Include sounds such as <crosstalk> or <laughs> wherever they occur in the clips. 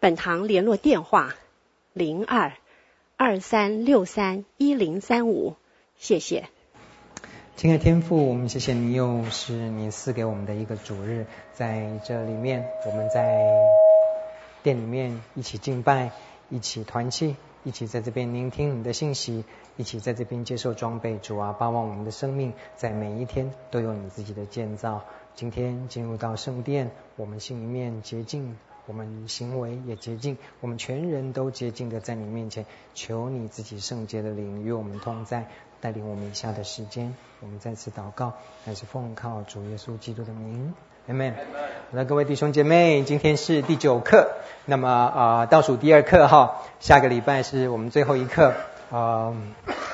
本堂联络电话：零二二三六三一零三五。谢谢。亲爱的天父，我们谢谢你，又是你赐给我们的一个主日，在这里面，我们在殿里面一起敬拜，一起团契，一起在这边聆听你的信息，一起在这边接受装备。主啊，巴望我们的生命在每一天都有你自己的建造。今天进入到圣殿，我们心里面洁净。我们行为也洁净，我们全人都洁净的在你面前，求你自己圣洁的灵与我们同在，带领我们以下的时间。我们再次祷告，还是奉靠主耶稣基督的名，Amen。好的，各位弟兄姐妹，今天是第九课，那么啊、倒数第二课哈，下个礼拜是我们最后一课。啊、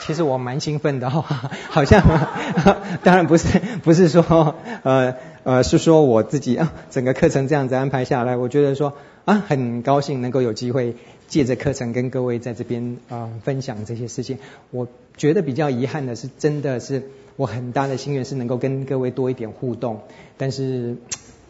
其实我蛮兴奋的哈，<laughs> 好像，<laughs> 当然不是，不是说呃。呃，是说我自己啊，整个课程这样子安排下来，我觉得说啊，很高兴能够有机会借着课程跟各位在这边啊、分享这些事情。我觉得比较遗憾的是，真的是我很大的心愿是能够跟各位多一点互动，但是。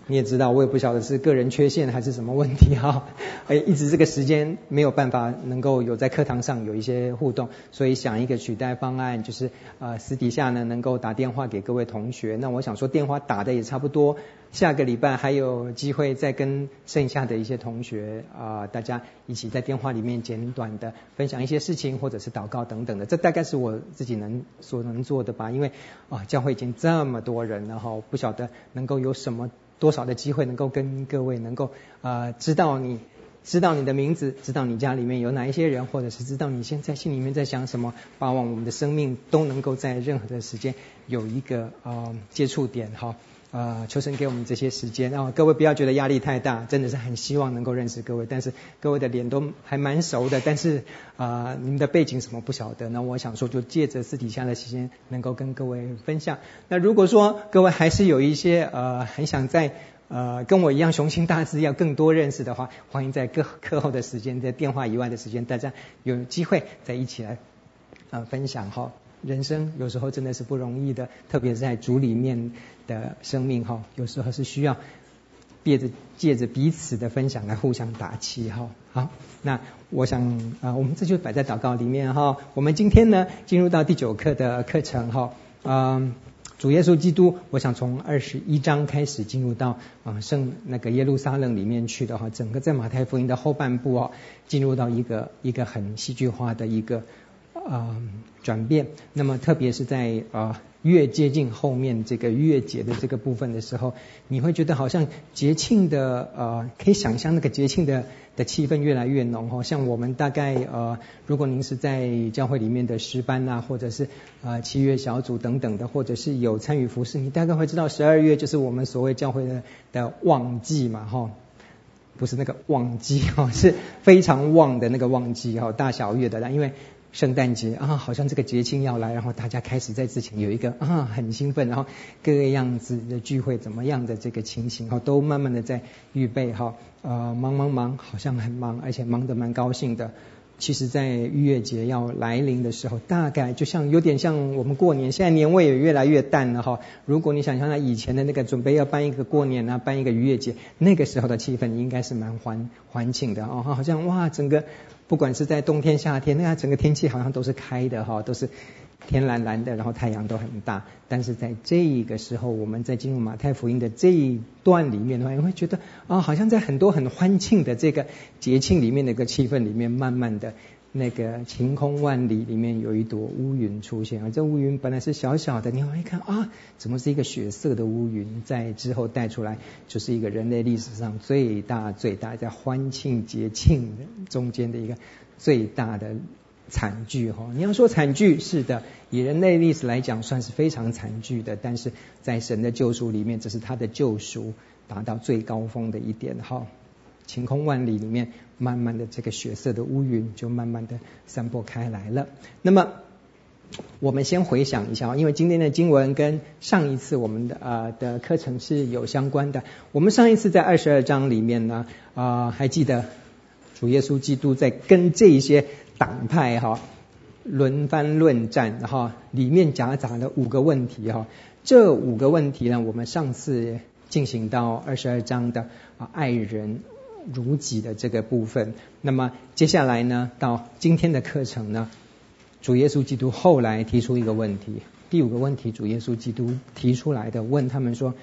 你也知道，我也不晓得是个人缺陷还是什么问题哈，<laughs> 哎，一直这个时间没有办法能够有在课堂上有一些互动，所以想一个取代方案，就是呃私底下呢能够打电话给各位同学。那我想说电话打的也差不多，下个礼拜还有机会再跟剩下的一些同学啊、大家一起在电话里面简短的分享一些事情，或者是祷告等等的。这大概是我自己能所能做的吧，因为啊、教会已经这么多人了哈，不晓得能够有什么。多少的机会能够跟各位能够啊知道你知道你的名字，知道你家里面有哪一些人，或者是知道你现在心里面在想什么，把望我们的生命都能够在任何的时间有一个啊接触点哈。呃，求神给我们这些时间，然后各位不要觉得压力太大，真的是很希望能够认识各位，但是各位的脸都还蛮熟的，但是啊、呃，你们的背景什么不晓得，那我想说就借着私底下的时间能够跟各位分享。那如果说各位还是有一些呃很想在呃跟我一样雄心大志要更多认识的话，欢迎在课课后的时间，在电话以外的时间，大家有机会再一起来呃分享哈。人生有时候真的是不容易的，特别是在主里面的生命哈，有时候是需要借着借着彼此的分享来互相打气哈。好，那我想啊，我们这就摆在祷告里面哈。我们今天呢，进入到第九课的课程哈。嗯，主耶稣基督，我想从二十一章开始进入到啊圣那个耶路撒冷里面去的哈。整个在马太福音的后半部哦，进入到一个一个很戏剧化的一个。啊，转变。那么，特别是在啊越接近后面这个月节的这个部分的时候，你会觉得好像节庆的呃，可以想象那个节庆的的气氛越来越浓哈。像我们大概呃，如果您是在教会里面的诗班啊，或者是啊七月小组等等的，或者是有参与服饰，你大概会知道十二月就是我们所谓教会的的旺季嘛哈。不是那个旺季哈，是非常旺的那个旺季哈，大小月的，因为。圣诞节啊，好像这个节庆要来，然后大家开始在之前有一个啊很兴奋，然后各个样子的聚会怎么样的这个情形哈，都慢慢的在预备哈，呃忙忙忙，好像很忙，而且忙得蛮高兴的。其实，在逾越节要来临的时候，大概就像有点像我们过年，现在年味也越来越淡了哈。如果你想象那以前的那个准备要办一个过年啊，办一个逾越节，那个时候的气氛应该是蛮欢欢庆的哦，好像哇整个。不管是在冬天夏天，那整个天气好像都是开的哈，都是天蓝蓝的，然后太阳都很大。但是在这个时候，我们在进入马太福音的这一段里面的话，你会觉得啊，好像在很多很欢庆的这个节庆里面的一个气氛里面，慢慢的。那个晴空万里里面有一朵乌云出现，而这乌云本来是小小的，你往一看啊，怎么是一个血色的乌云？在之后带出来，就是一个人类历史上最大最大在欢庆节庆中间的一个最大的惨剧哈。你要说惨剧，是的，以人类历史来讲算是非常惨剧的，但是在神的救赎里面，这是他的救赎达到最高峰的一点哈。晴空万里里面，慢慢的这个血色的乌云就慢慢的散播开来了。那么我们先回想一下，因为今天的经文跟上一次我们的呃的课程是有相关的。我们上一次在二十二章里面呢，啊、呃、还记得主耶稣基督在跟这一些党派哈轮番论战，然后里面夹杂了五个问题哈。这五个问题呢，我们上次进行到二十二章的啊爱人如己的这个部分。那么接下来呢，到今天的课程呢？主耶稣基督后来提出一个问题，第五个问题，主耶稣基督提出来的，问他们说：“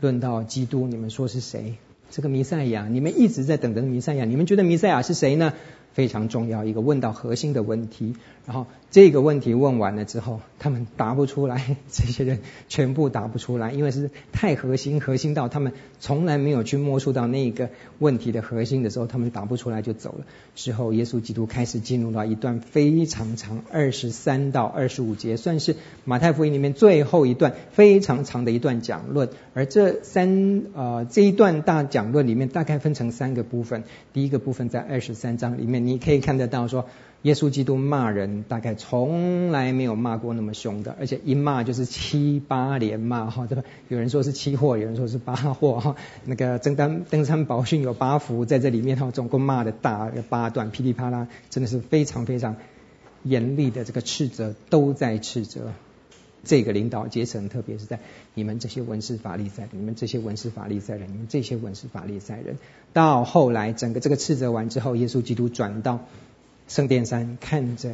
论到基督，你们说是谁？这个弥赛亚，你们一直在等着弥赛亚，你们觉得弥赛亚是谁呢？”非常重要一个问到核心的问题，然后这个问题问完了之后，他们答不出来，这些人全部答不出来，因为是太核心，核心到他们从来没有去摸出到那个问题的核心的时候，他们答不出来就走了。之后，耶稣基督开始进入到一段非常长，二十三到二十五节，算是马太福音里面最后一段非常长的一段讲论。而这三呃这一段大讲论里面，大概分成三个部分，第一个部分在二十三章里面。你可以看得到，说耶稣基督骂人，大概从来没有骂过那么凶的，而且一骂就是七八连骂 <laughs> 哈，对吧？有人说是七祸，有人说是八祸 <laughs> 哈。那个登山登山宝训有八福在这里面 <laughs> 哈，总共骂的大八段，噼里啪啦，真的是非常非常严厉的这个斥责，都在斥责这个领导阶层，特别是在你们这些文士法利赛，你们这些文士法利赛人，你们这些文士法利赛人。到后来，整个这个斥责完之后，耶稣基督转到圣殿山，看着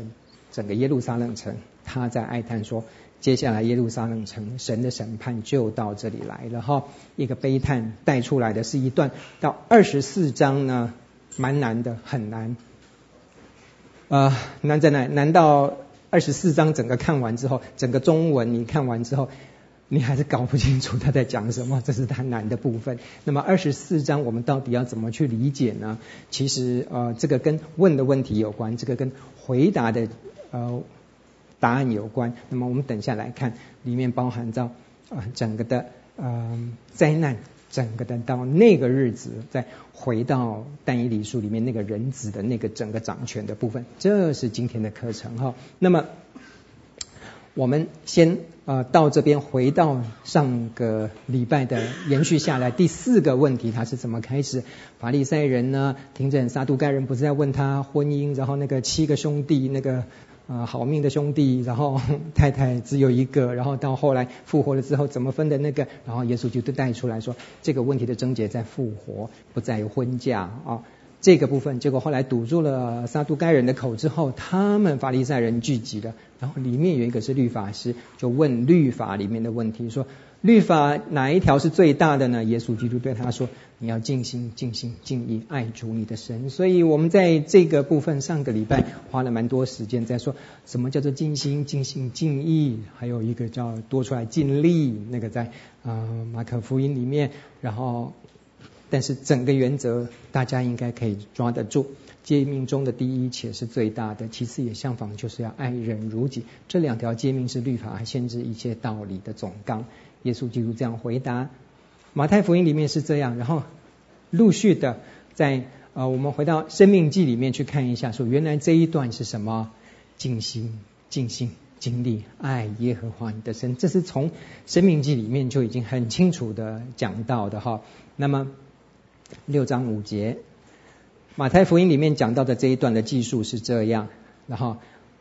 整个耶路撒冷城，他在哀叹说：“接下来耶路撒冷城，神的审判就到这里来了。”哈，一个悲叹带出来的是一段到二十四章呢，蛮难的，很难。呃，难在哪？难道？二十四章整个看完之后，整个中文你看完之后，你还是搞不清楚他在讲什么，这是他难的部分。那么二十四章我们到底要怎么去理解呢？其实呃，这个跟问的问题有关，这个跟回答的呃答案有关。那么我们等下来看，里面包含着啊、呃、整个的呃灾难。整个的到那个日子，再回到但以理书里面那个人子的那个整个掌权的部分，这是今天的课程哈。那么我们先呃到这边回到上个礼拜的延续下来第四个问题，他是怎么开始？法利赛人呢？听着撒都该人不是在问他婚姻，然后那个七个兄弟那个。啊，好命的兄弟，然后 <laughs> 太太只有一个，然后到后来复活了之后怎么分的那个，然后耶稣就带出来说，这个问题的症结在复活，不在于婚嫁啊。这个部分，结果后来堵住了撒都该人的口之后，他们法利赛人聚集了，然后里面有一个是律法师，就问律法里面的问题说。律法哪一条是最大的呢？耶稣基督对他说：“你要尽心、尽心、尽意爱主你的神。”所以，我们在这个部分上个礼拜花了蛮多时间在说什么叫做尽心、尽心、尽意，还有一个叫多出来尽力，那个在啊、马可福音里面。然后，但是整个原则大家应该可以抓得住。诫命中的第一且是最大的，其次也相仿，就是要爱人如己。这两条诫命是律法还限制一切道理的总纲。耶稣基督这样回答，马太福音里面是这样，然后陆续的在呃，我们回到生命记里面去看一下，说原来这一段是什么？尽心、尽心、尽力爱耶和华你的神，这是从生命记里面就已经很清楚的讲到的哈。那么六章五节，马太福音里面讲到的这一段的记述是这样，然后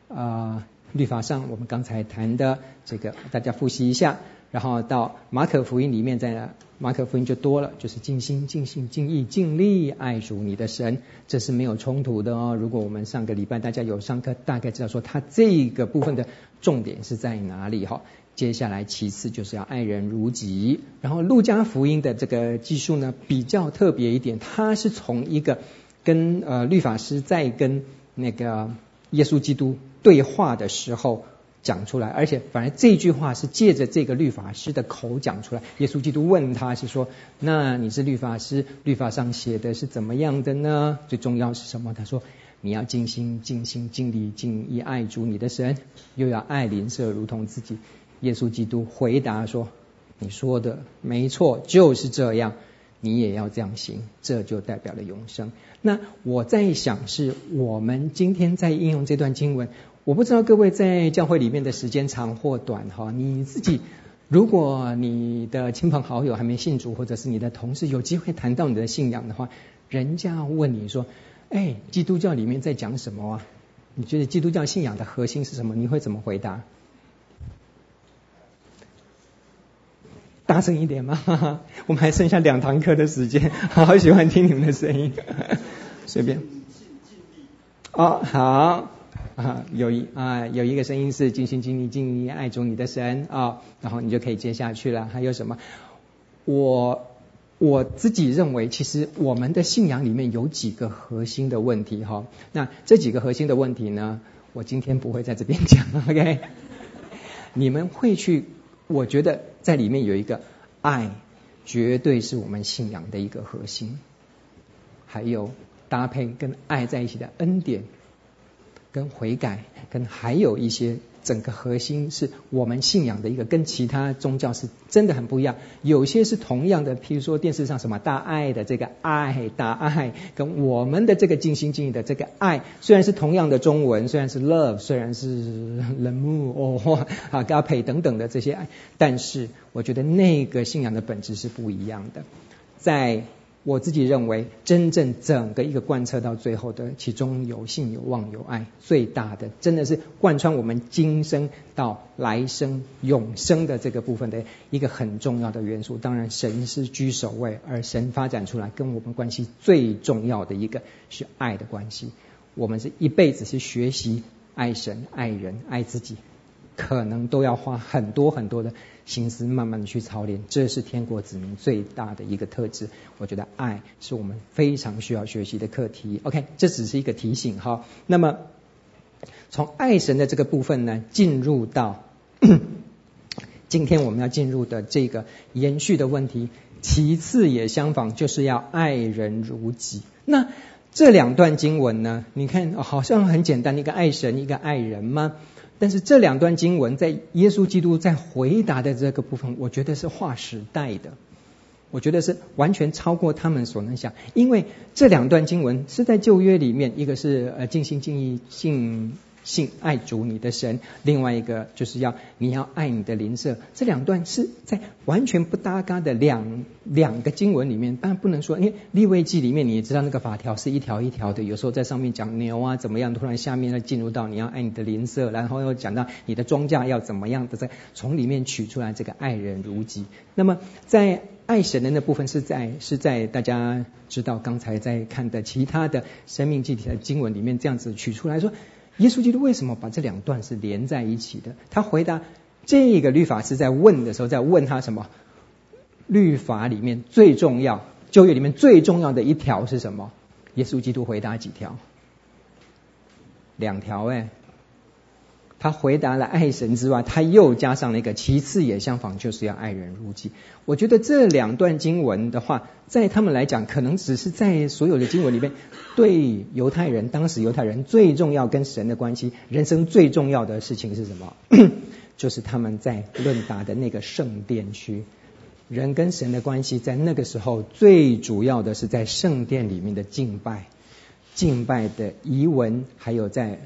啊、呃，律法上我们刚才谈的这个，大家复习一下。然后到马可福音里面，在马可福音就多了，就是尽心、尽性、尽意、尽力爱主你的神，这是没有冲突的哦。如果我们上个礼拜大家有上课，大概知道说他这个部分的重点是在哪里哈。接下来其次就是要爱人如己。然后路加福音的这个技术呢比较特别一点，它是从一个跟呃律法师在跟那个耶稣基督对话的时候。讲出来，而且反而这句话是借着这个律法师的口讲出来。耶稣基督问他是说：“那你是律法师，律法上写的是怎么样的呢？最重要是什么？”他说：“你要尽心、尽心、尽力、尽意爱主你的神，又要爱邻舍如同自己。”耶稣基督回答说：“你说的没错，就是这样。你也要这样行，这就代表了永生。那我在想，是我们今天在应用这段经文，我不知道各位在教会里面的时间长或短哈，你自己如果你的亲朋好友还没信主，或者是你的同事有机会谈到你的信仰的话，人家问你说，哎，基督教里面在讲什么啊？你觉得基督教信仰的核心是什么？你会怎么回答？大声一点吗？<laughs> 我们还剩下两堂课的时间，<laughs> 好喜欢听你们的声音。<laughs> 随便。哦，好啊，有一啊有一个声音是尽心尽力尽力爱主你的神啊、然后你就可以接下去了。还有什么？我我自己认为，其实我们的信仰里面有几个核心的问题哈。那这几个核心的问题呢，我今天不会在这边讲，<laughs> OK？你们会去。我觉得在里面有一个爱，绝对是我们信仰的一个核心。还有搭配跟爱在一起的恩典，跟悔改，跟还有一些。整个核心是我们信仰的一个，跟其他宗教是真的很不一样。有些是同样的，譬如说电视上什么大爱的这个爱，大爱，跟我们的这个尽心尽意的这个爱，虽然是同样的中文，虽然是 love，虽然是 l'amour 哦啊 g a p e 等等的这些爱，但是我觉得那个信仰的本质是不一样的，在。我自己认为，真正整个一个贯彻到最后的，其中有信、有望、有爱，最大的真的是贯穿我们今生到来生永生的这个部分的一个很重要的元素。当然，神是居首位，而神发展出来跟我们关系最重要的一个是爱的关系。我们是一辈子是学习爱神、爱人、爱自己。可能都要花很多很多的心思，慢慢的去操练。这是天国子民最大的一个特质。我觉得爱是我们非常需要学习的课题。OK，这只是一个提醒哈。那么从爱神的这个部分呢，进入到 <coughs> 今天我们要进入的这个延续的问题。其次也相仿，就是要爱人如己。那这两段经文呢，你看好像很简单，一个爱神，一个爱人吗？但是这两段经文在耶稣基督在回答的这个部分，我觉得是划时代的，我觉得是完全超过他们所能想，因为这两段经文是在旧约里面，一个是呃尽心尽意尽。信爱主你的神，另外一个就是要你要爱你的邻舍。这两段是在完全不搭嘎的两两个经文里面，当然不能说，因为利未记里面你也知道那个法条是一条一条的，有时候在上面讲牛啊怎么样，突然下面呢进入到你要爱你的邻舍，然后又讲到你的庄稼要怎么样的，在从里面取出来这个爱人如己。那么在爱神的那部分是在是在大家知道刚才在看的其他的生命记的经文里面这样子取出来说。耶稣基督为什么把这两段是连在一起的？他回答这个律法师在问的时候，在问他什么？律法里面最重要，旧约里面最重要的一条是什么？耶稣基督回答几条？两条哎。他回答了爱神之外，他又加上了一个，其次也相仿，就是要爱人如己。我觉得这两段经文的话，在他们来讲，可能只是在所有的经文里面，对犹太人，当时犹太人最重要跟神的关系，人生最重要的事情是什么？<clears throat> 就是他们在论达的那个圣殿区，人跟神的关系，在那个时候最主要的是在圣殿里面的敬拜，敬拜的仪文，还有在。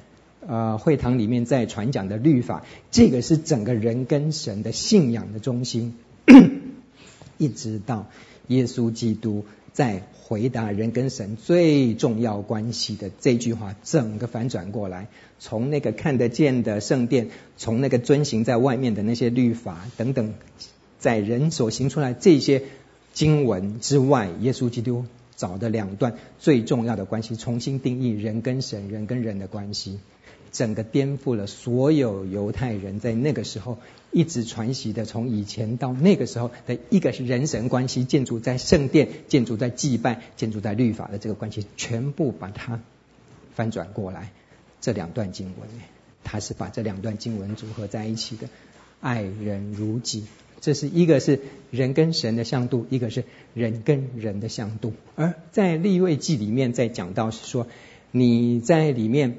呃，会堂里面在传讲的律法，这个是整个人跟神的信仰的中心，<coughs> 一直到耶稣基督在回答人跟神最重要关系的这句话，整个反转过来，从那个看得见的圣殿，从那个遵行在外面的那些律法等等，在人所行出来这些经文之外，耶稣基督找的两段最重要的关系，重新定义人跟神、人跟人的关系。整个颠覆了所有犹太人在那个时候一直传习的，从以前到那个时候的一个是人神关系，建筑在圣殿，建筑在祭拜，建筑在律法的这个关系，全部把它翻转过来。这两段经文，他是把这两段经文组合在一起的，爱人如己，这是一个是人跟神的相度，一个是人跟人的相度。而在利未记里面，在讲到是说你在里面。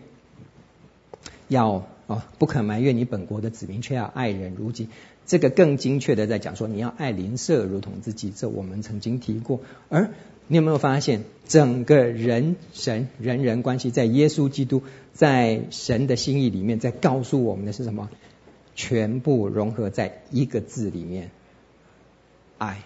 要啊，不可埋怨你本国的子民，却要爱人如己。这个更精确的在讲说，你要爱邻舍如同自己，这我们曾经提过。而你有没有发现，整个人神人人关系，在耶稣基督在神的心意里面，在告诉我们的是什么？全部融合在一个字里面，爱。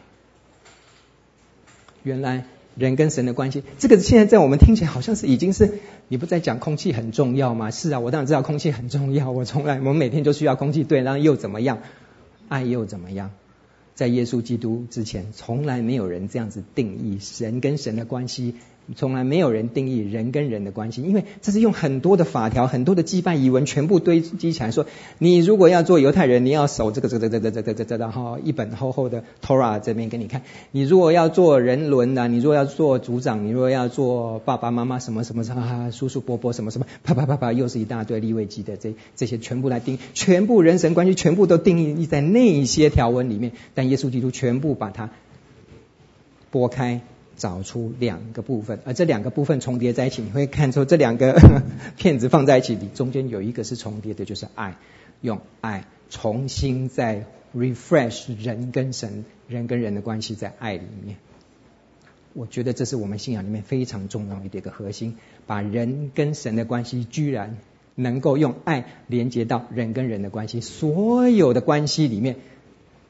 原来人跟神的关系，这个现在在我们听起来好像是已经是，你不在讲空气很重要吗？是啊，我当然知道空气很重要，我从来我们每天都需要空气，对，然后又怎么样？爱又怎么样？在耶稣基督之前，从来没有人这样子定义神跟神的关系。从来没有人定义人跟人的关系，因为这是用很多的法条、很多的祭拜仪文全部堆积起来说，你如果要做犹太人，你要守这个、这个、这个、这个、这个、这个然后一本厚厚的 Torah 这边给你看。你如果要做人伦的，你如果要做族长，你如果要做爸爸妈妈什么什么什么叔叔伯伯什么什么，啪啪啪啪，又是一大堆利未记的这这些全部来定，全部人神关系全部都定义在那些条文里面，但耶稣基督全部把它拨开。找出两个部分，而这两个部分重叠在一起，你会看出这两个 <laughs> 片子放在一起，你中间有一个是重叠的，就是爱，用爱重新再 refresh 人跟神、人跟人的关系在爱里面。我觉得这是我们信仰里面非常重要的一个核心，把人跟神的关系居然能够用爱连接到人跟人的关系，所有的关系里面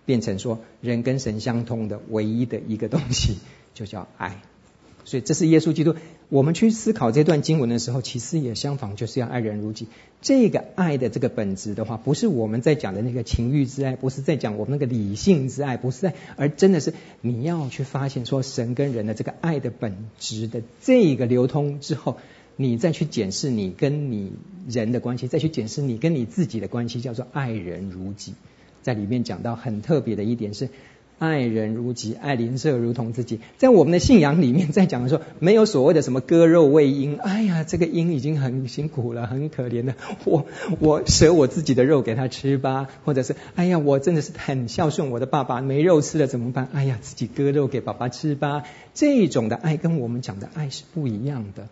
变成说人跟神相通的唯一的一个东西。就叫爱，所以这是耶稣基督。我们去思考这段经文的时候，其实也相仿，就是要爱人如己。这个爱的这个本质的话，不是我们在讲的那个情欲之爱，不是在讲我们那个理性之爱，不是在，而真的是你要去发现说神跟人的这个爱的本质的这个流通之后，你再去检视你跟你人的关系，再去检视你跟你自己的关系，叫做爱人如己。在里面讲到很特别的一点是。爱人如己，爱邻舍如同自己。在我们的信仰里面，在讲的时候，没有所谓的什么割肉喂鹰。哎呀，这个鹰已经很辛苦了，很可怜的。我我舍我自己的肉给他吃吧，或者是哎呀，我真的是很孝顺我的爸爸，没肉吃了怎么办？哎呀，自己割肉给爸爸吃吧。这种的爱跟我们讲的爱是不一样的。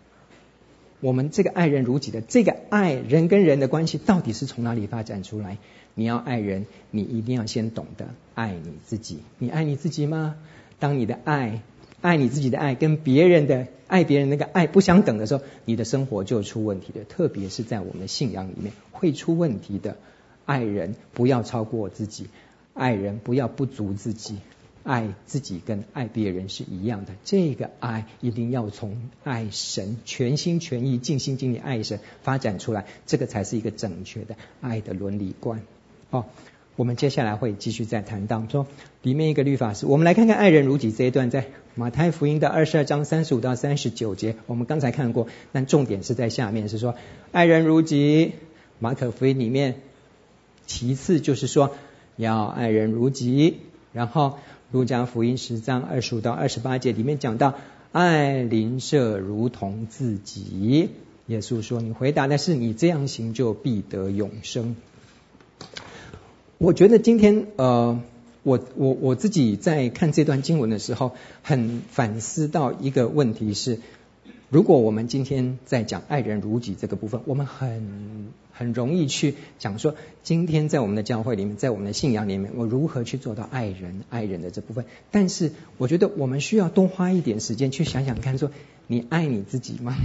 我们这个爱人如己的这个爱人跟人的关系，到底是从哪里发展出来？你要爱人，你一定要先懂得爱你自己。你爱你自己吗？当你的爱，爱你自己的爱跟别人的爱别人那个爱不相等的时候，你的生活就出问题的。特别是在我们的信仰里面会出问题的。爱人不要超过自己，爱人不要不足自己，爱自己跟爱别人是一样的。这个爱一定要从爱神，全心全意、尽心尽力爱神发展出来，这个才是一个正确的爱的伦理观。好、哦，我们接下来会继续再谈到说里面一个律法是，我们来看看爱人如己这一段，在马太福音的二十二章三十五到三十九节，我们刚才看过，但重点是在下面是说爱人如己。马可福音里面，其次就是说要爱人如己，然后儒家福音十章二十五到二十八节里面讲到爱邻舍如同自己。耶稣说：“你回答的是你这样行就必得永生。”我觉得今天呃，我我我自己在看这段经文的时候，很反思到一个问题是：如果我们今天在讲爱人如己这个部分，我们很很容易去讲说，今天在我们的教会里面，在我们的信仰里面，我如何去做到爱人爱人的这部分？但是我觉得我们需要多花一点时间去想想看，说你爱你自己吗？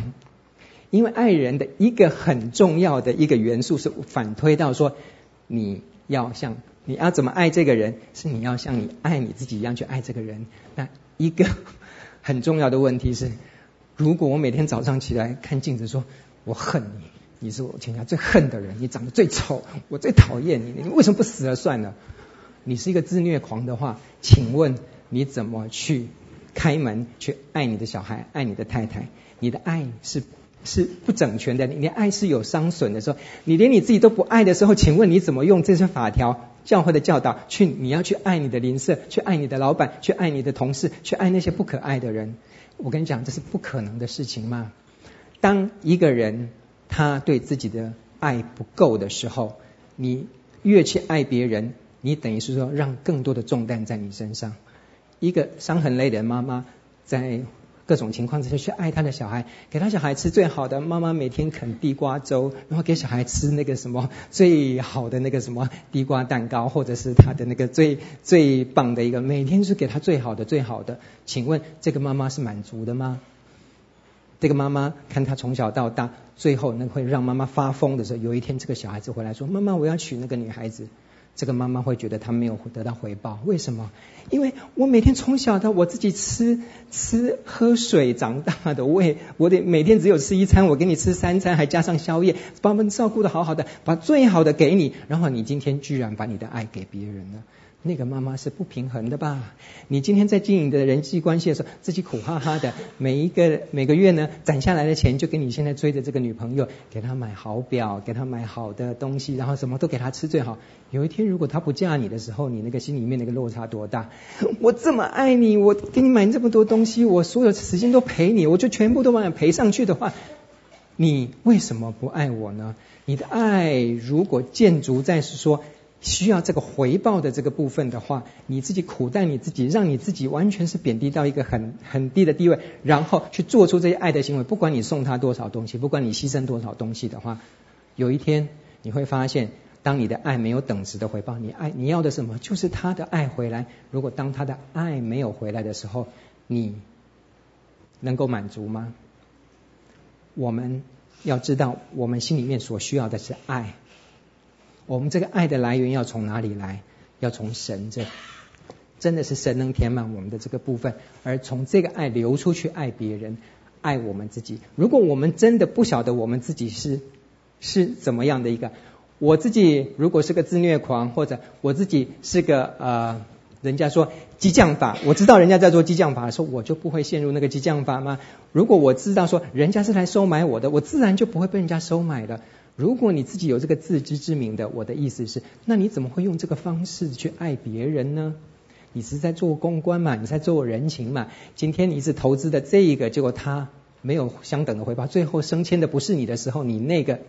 因为爱人的一个很重要的一个元素是反推到说你。要像你要怎么爱这个人，是你要像你爱你自己一样去爱这个人。那一个 <laughs> 很重要的问题是，如果我每天早上起来看镜子说，我恨你，你是我天下最恨的人，你长得最丑，我最讨厌你，你为什么不死了算了？你是一个自虐狂的话，请问你怎么去开门去爱你的小孩，爱你的太太？你的爱是？是不整全的，你连爱是有伤损的时候，你连你自己都不爱的时候，请问你怎么用这些法条、教会的教导去？你要去爱你的邻舍，去爱你的老板，去爱你的同事，去爱那些不可爱的人。我跟你讲，这是不可能的事情嘛？当一个人他对自己的爱不够的时候，你越去爱别人，你等于是说让更多的重担在你身上。一个伤痕累累的妈妈在。各种情况之下去爱他的小孩，给他小孩吃最好的。妈妈每天啃地瓜粥，然后给小孩吃那个什么最好的那个什么地瓜蛋糕，或者是他的那个最最棒的一个，每天是给他最好的最好的。请问这个妈妈是满足的吗？这个妈妈看他从小到大，最后那会让妈妈发疯的时候，有一天这个小孩子回来说：“妈妈，我要娶那个女孩子。”这个妈妈会觉得她没有得到回报，为什么？因为我每天从小到我自己吃吃喝水长大的，我也我得每天只有吃一餐，我给你吃三餐，还加上宵夜，把我们照顾的好好的，把最好的给你，然后你今天居然把你的爱给别人了。那个妈妈是不平衡的吧？你今天在经营的人际关系的时候，自己苦哈哈的，每一个每个月呢攒下来的钱，就给你现在追的这个女朋友，给她买好表，给她买好的东西，然后什么都给她吃最好。有一天如果她不嫁你的时候，你那个心里面那个落差多大？我这么爱你，我给你买这么多东西，我所有时间都陪你，我就全部都把你赔上去的话，你为什么不爱我呢？你的爱如果建筑在是说。需要这个回报的这个部分的话，你自己苦待你自己，让你自己完全是贬低到一个很很低的地位，然后去做出这些爱的行为，不管你送他多少东西，不管你牺牲多少东西的话，有一天你会发现，当你的爱没有等值的回报，你爱你要的什么？就是他的爱回来。如果当他的爱没有回来的时候，你能够满足吗？我们要知道，我们心里面所需要的是爱。我们这个爱的来源要从哪里来？要从神这，真的是神能填满我们的这个部分，而从这个爱流出去爱别人，爱我们自己。如果我们真的不晓得我们自己是是怎么样的一个，我自己如果是个自虐狂，或者我自己是个呃，人家说激将法，我知道人家在做激将法的时候，我就不会陷入那个激将法吗？如果我知道说人家是来收买我的，我自然就不会被人家收买了。如果你自己有这个自知之明的，我的意思是，那你怎么会用这个方式去爱别人呢？你是在做公关嘛？你在做人情嘛？今天你是投资的这一个，结果他没有相等的回报，最后升迁的不是你的时候，你那个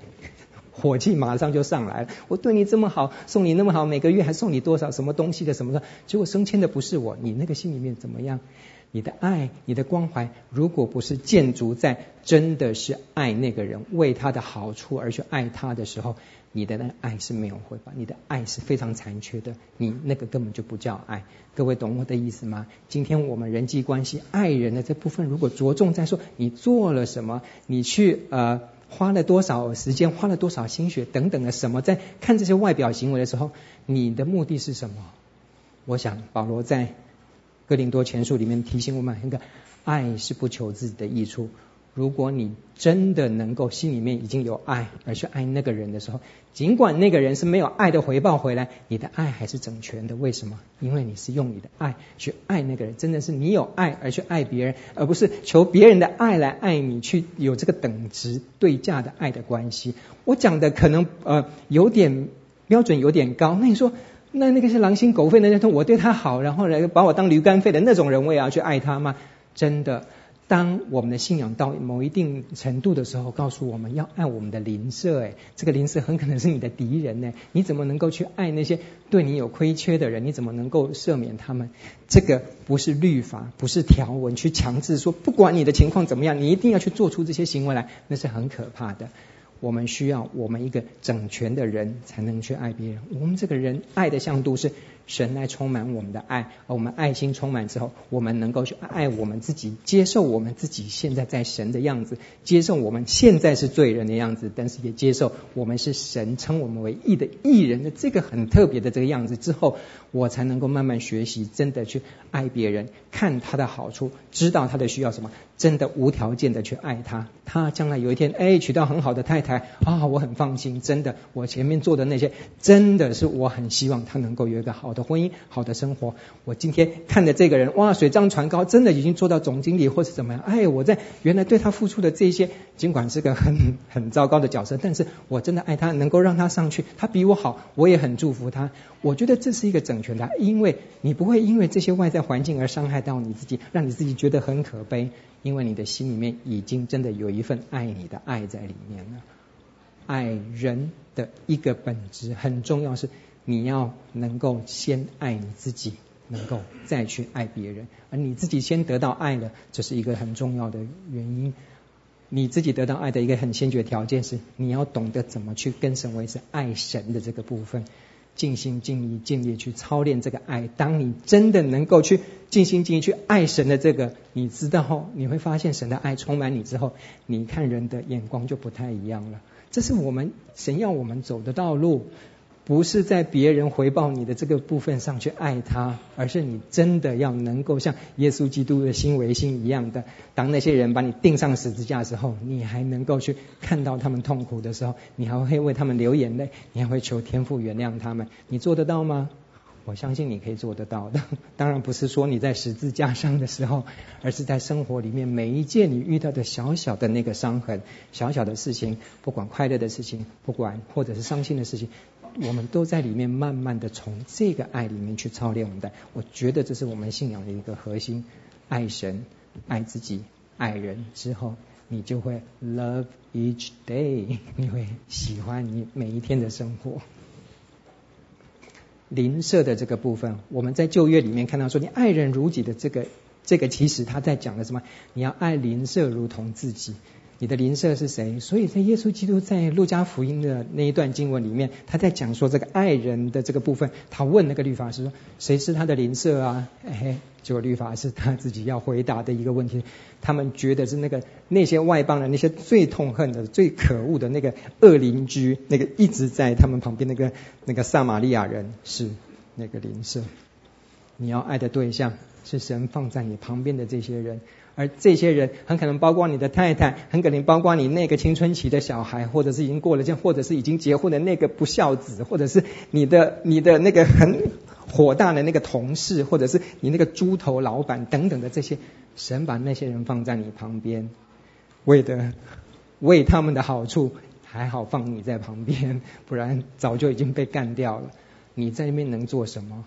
火气马上就上来了。我对你这么好，送你那么好，每个月还送你多少什么东西的什么的，结果升迁的不是我，你那个心里面怎么样？你的爱，你的关怀，如果不是建筑在真的是爱那个人，为他的好处而去爱他的时候，你的那爱是没有回报，你的爱是非常残缺的，你那个根本就不叫爱。各位懂我的意思吗？今天我们人际关系爱人的这部分，如果着重在说你做了什么，你去呃花了多少时间，花了多少心血等等的什么，在看这些外表行为的时候，你的目的是什么？我想保罗在。哥林多前书里面提醒我们，一个爱是不求自己的益处。如果你真的能够心里面已经有爱而去爱那个人的时候，尽管那个人是没有爱的回报回来，你的爱还是整全的。为什么？因为你是用你的爱去爱那个人，真的是你有爱而去爱别人，而不是求别人的爱来爱你，去有这个等值对价的爱的关系。我讲的可能呃有点标准有点高，那你说？那那个是狼心狗肺的那种，我对他好，然后来把我当驴肝肺的那种人，我也要去爱他吗？真的，当我们的信仰到某一定程度的时候，告诉我们要爱我们的邻舍，哎，这个邻舍很可能是你的敌人呢。你怎么能够去爱那些对你有亏缺的人？你怎么能够赦免他们？这个不是律法，不是条文去强制说，不管你的情况怎么样，你一定要去做出这些行为来，那是很可怕的。我们需要我们一个整全的人才能去爱别人。我们这个人爱的向度是神来充满我们的爱，而我们爱心充满之后，我们能够去爱我们自己，接受我们自己现在在神的样子，接受我们现在是罪人的样子，但是也接受我们是神称我们为义的义人的这个很特别的这个样子之后，我才能够慢慢学习，真的去爱别人，看他的好处，知道他的需要什么。真的无条件的去爱他，他将来有一天，哎，娶到很好的太太啊，我很放心。真的，我前面做的那些，真的是我很希望他能够有一个好的婚姻、好的生活。我今天看的这个人，哇，水涨船高，真的已经做到总经理或是怎么样？哎，我在原来对他付出的这些，尽管是个很很糟糕的角色，但是我真的爱他，能够让他上去，他比我好，我也很祝福他。我觉得这是一个整全的，因为你不会因为这些外在环境而伤害到你自己，让你自己觉得很可悲。因为你的心里面已经真的有一份爱你的爱在里面了。爱人的一个本质很重要，是你要能够先爱你自己，能够再去爱别人。而你自己先得到爱了，这是一个很重要的原因。你自己得到爱的一个很先决条件是，你要懂得怎么去跟神维持爱神的这个部分，尽心尽意尽力去操练这个爱。当你真的能够去尽心尽意去爱神的这个，你知道你会发现神的爱充满你之后，你看人的眼光就不太一样了。这是我们神要我们走的道路。不是在别人回报你的这个部分上去爱他，而是你真的要能够像耶稣基督的心为心一样的，当那些人把你钉上十字架的时候，你还能够去看到他们痛苦的时候，你还会为他们流眼泪，你还会求天父原谅他们，你做得到吗？我相信你可以做得到的。<laughs> 当然不是说你在十字架上的时候，而是在生活里面每一件你遇到的小小的那个伤痕、小小的事情，不管快乐的事情，不管或者是伤心的事情。我们都在里面慢慢的从这个爱里面去操练我们的，我觉得这是我们信仰的一个核心：爱神、爱自己、爱人之后，你就会 love each day，<laughs> 你会喜欢你每一天的生活。邻舍的这个部分，我们在旧约里面看到说，你爱人如己的这个，这个其实他在讲的什么？你要爱邻舍如同自己。你的邻舍是谁？所以在耶稣基督在路加福音的那一段经文里面，他在讲说这个爱人的这个部分，他问那个律法师说：“谁是他的邻舍啊？”哎，结果律法师他自己要回答的一个问题，他们觉得是那个那些外邦人，那些最痛恨的、最可恶的那个恶邻居，那个一直在他们旁边那个那个撒玛利亚人是那个邻舍。你要爱的对象是神放在你旁边的这些人。而这些人很可能包括你的太太，很可能包括你那个青春期的小孩，或者是已经过了，或者是已经结婚的那个不孝子，或者是你的你的那个很火大的那个同事，或者是你那个猪头老板等等的这些，神把那些人放在你旁边，为的为他们的好处，还好放你在旁边，不然早就已经被干掉了。你在那边能做什么？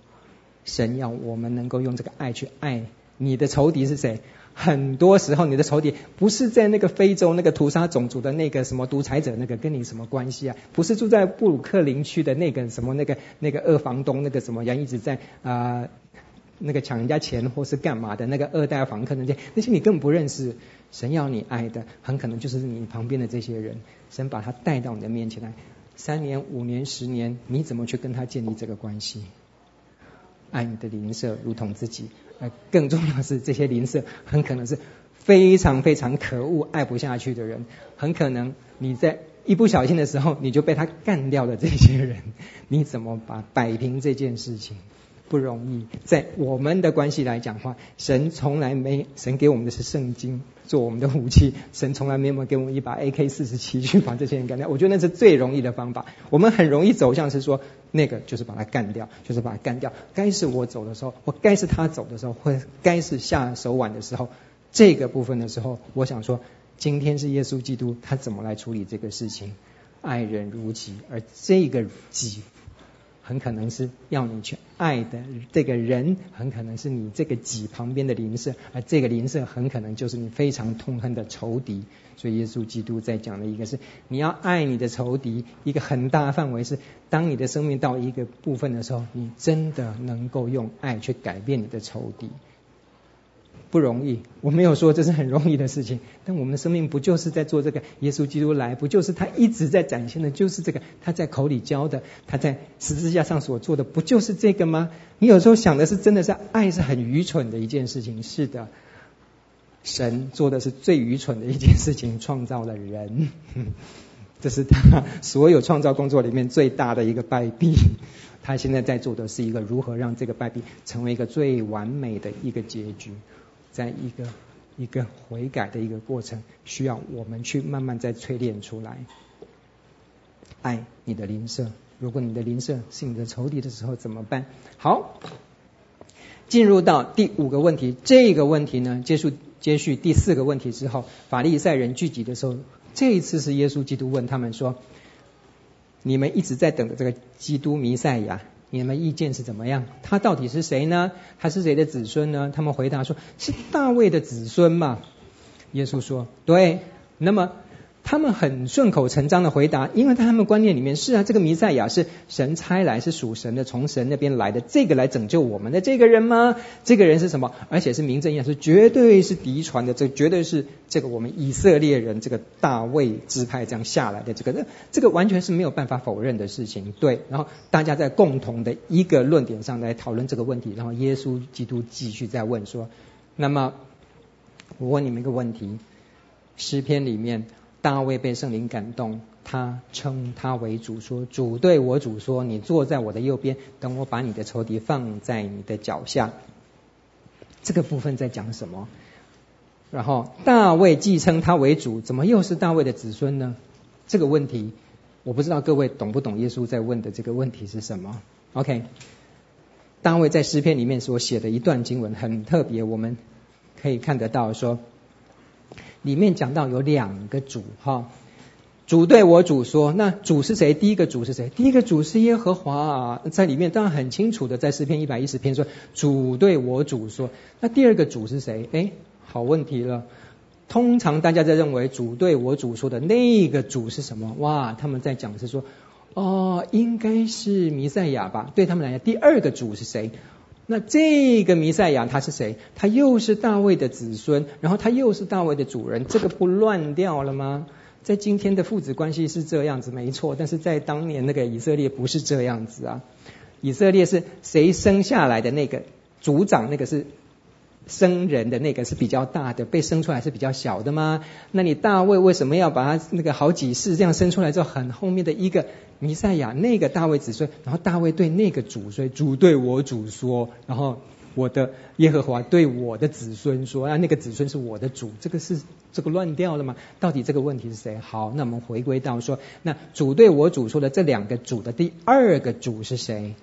神要我们能够用这个爱去爱你的仇敌是谁？很多时候，你的仇敌不是在那个非洲那个屠杀种族的那个什么独裁者，那个跟你什么关系啊？不是住在布鲁克林区的那个什么那个那个二房东，那个什么人一直在啊、那个抢人家钱或是干嘛的那个二代房客那些，那些你根本不认识。神要你爱的，很可能就是你旁边的这些人。神把他带到你的面前来，三年、五年、十年，你怎么去跟他建立这个关系？爱你的邻舍如同自己。那，更重要是，这些邻舍很可能是非常非常可恶、爱不下去的人。很可能你在一不小心的时候，你就被他干掉了。这些人，你怎么把摆平这件事情？不容易。在我们的关系来讲话，神从来没，神给我们的是圣经做我们的武器。神从来没有给我们一把 AK 四十七去把这些人干掉。我觉得那是最容易的方法。我们很容易走向是说，那个就是把他干掉，就是把他干掉。该是我走的时候，或该是他走的时候，或该是下手晚的时候，这个部分的时候，我想说，今天是耶稣基督，他怎么来处理这个事情？爱人如己，而这个己。很可能是要你去爱的这个人，很可能是你这个己旁边的邻舍，而这个邻舍很可能就是你非常痛恨的仇敌。所以耶稣基督在讲的一个是你要爱你的仇敌，一个很大范围是当你的生命到一个部分的时候，你真的能够用爱去改变你的仇敌。不容易，我没有说这是很容易的事情，<laughs> 但我们的生命不就是在做这个？耶稣基督来，不就是他一直在展现的，就是这个？他在口里教的，他在十字架上所做的，不就是这个吗？你有时候想的是，真的是爱是很愚蠢的一件事情。是的，神做的是最愚蠢的一件事情，创造了人，<laughs> 这是他所有创造工作里面最大的一个败笔。<laughs> 他现在在做的是一个如何让这个败笔成为一个最完美的一个结局。在一个一个悔改的一个过程，需要我们去慢慢再淬炼出来。爱你的邻舍，如果你的邻舍是你的仇敌的时候怎么办？好，进入到第五个问题，这个问题呢，接续接续第四个问题之后，法利赛人聚集的时候，这一次是耶稣基督问他们说：“你们一直在等着这个基督弥赛亚。”你们意见是怎么样？他到底是谁呢？还是谁的子孙呢？他们回答说：是大卫的子孙嘛。耶稣说：对。那么他们很顺口成章的回答，因为在他们观念里面是啊，这个弥赛亚是神差来，是属神的，从神那边来的，这个来拯救我们的这个人吗？这个人是什么？而且是名正言顺，绝对是嫡传的，这绝对是这个我们以色列人这个大卫支派这样下来的这个，这这个完全是没有办法否认的事情。对，然后大家在共同的一个论点上来讨论这个问题，然后耶稣基督继续在问说，那么我问你们一个问题，诗篇里面。大卫被圣灵感动，他称他为主，说：“主对我主说，你坐在我的右边，等我把你的仇敌放在你的脚下。”这个部分在讲什么？然后大卫既称他为主，怎么又是大卫的子孙呢？这个问题，我不知道各位懂不懂？耶稣在问的这个问题是什么？OK，大卫在诗篇里面所写的一段经文很特别，我们可以看得到说。里面讲到有两个主哈，主对我主说，那主是谁？第一个主是谁？第一个主是耶和华啊，在里面当然很清楚的，在诗篇一百一十篇说，主对我主说。那第二个主是谁？哎，好问题了。通常大家在认为主对我主说的那个主是什么？哇，他们在讲是说，哦，应该是弥赛亚吧？对他们来讲，第二个主是谁？那这个弥赛亚他是谁？他又是大卫的子孙，然后他又是大卫的主人，这个不乱掉了吗？在今天的父子关系是这样子，没错，但是在当年那个以色列不是这样子啊。以色列是谁生下来的那个族长，那个是生人的那个是比较大的，被生出来是比较小的吗？那你大卫为什么要把他那个好几世这样生出来之后，很后面的一个？弥赛亚那个大卫子孙，然后大卫对那个主说：“主对我主说，然后我的耶和华对我的子孙说，啊，那个子孙是我的主，这个是这个乱掉了吗？到底这个问题是谁？好，那我们回归到说，那主对我主说的这两个主的第二个主是谁？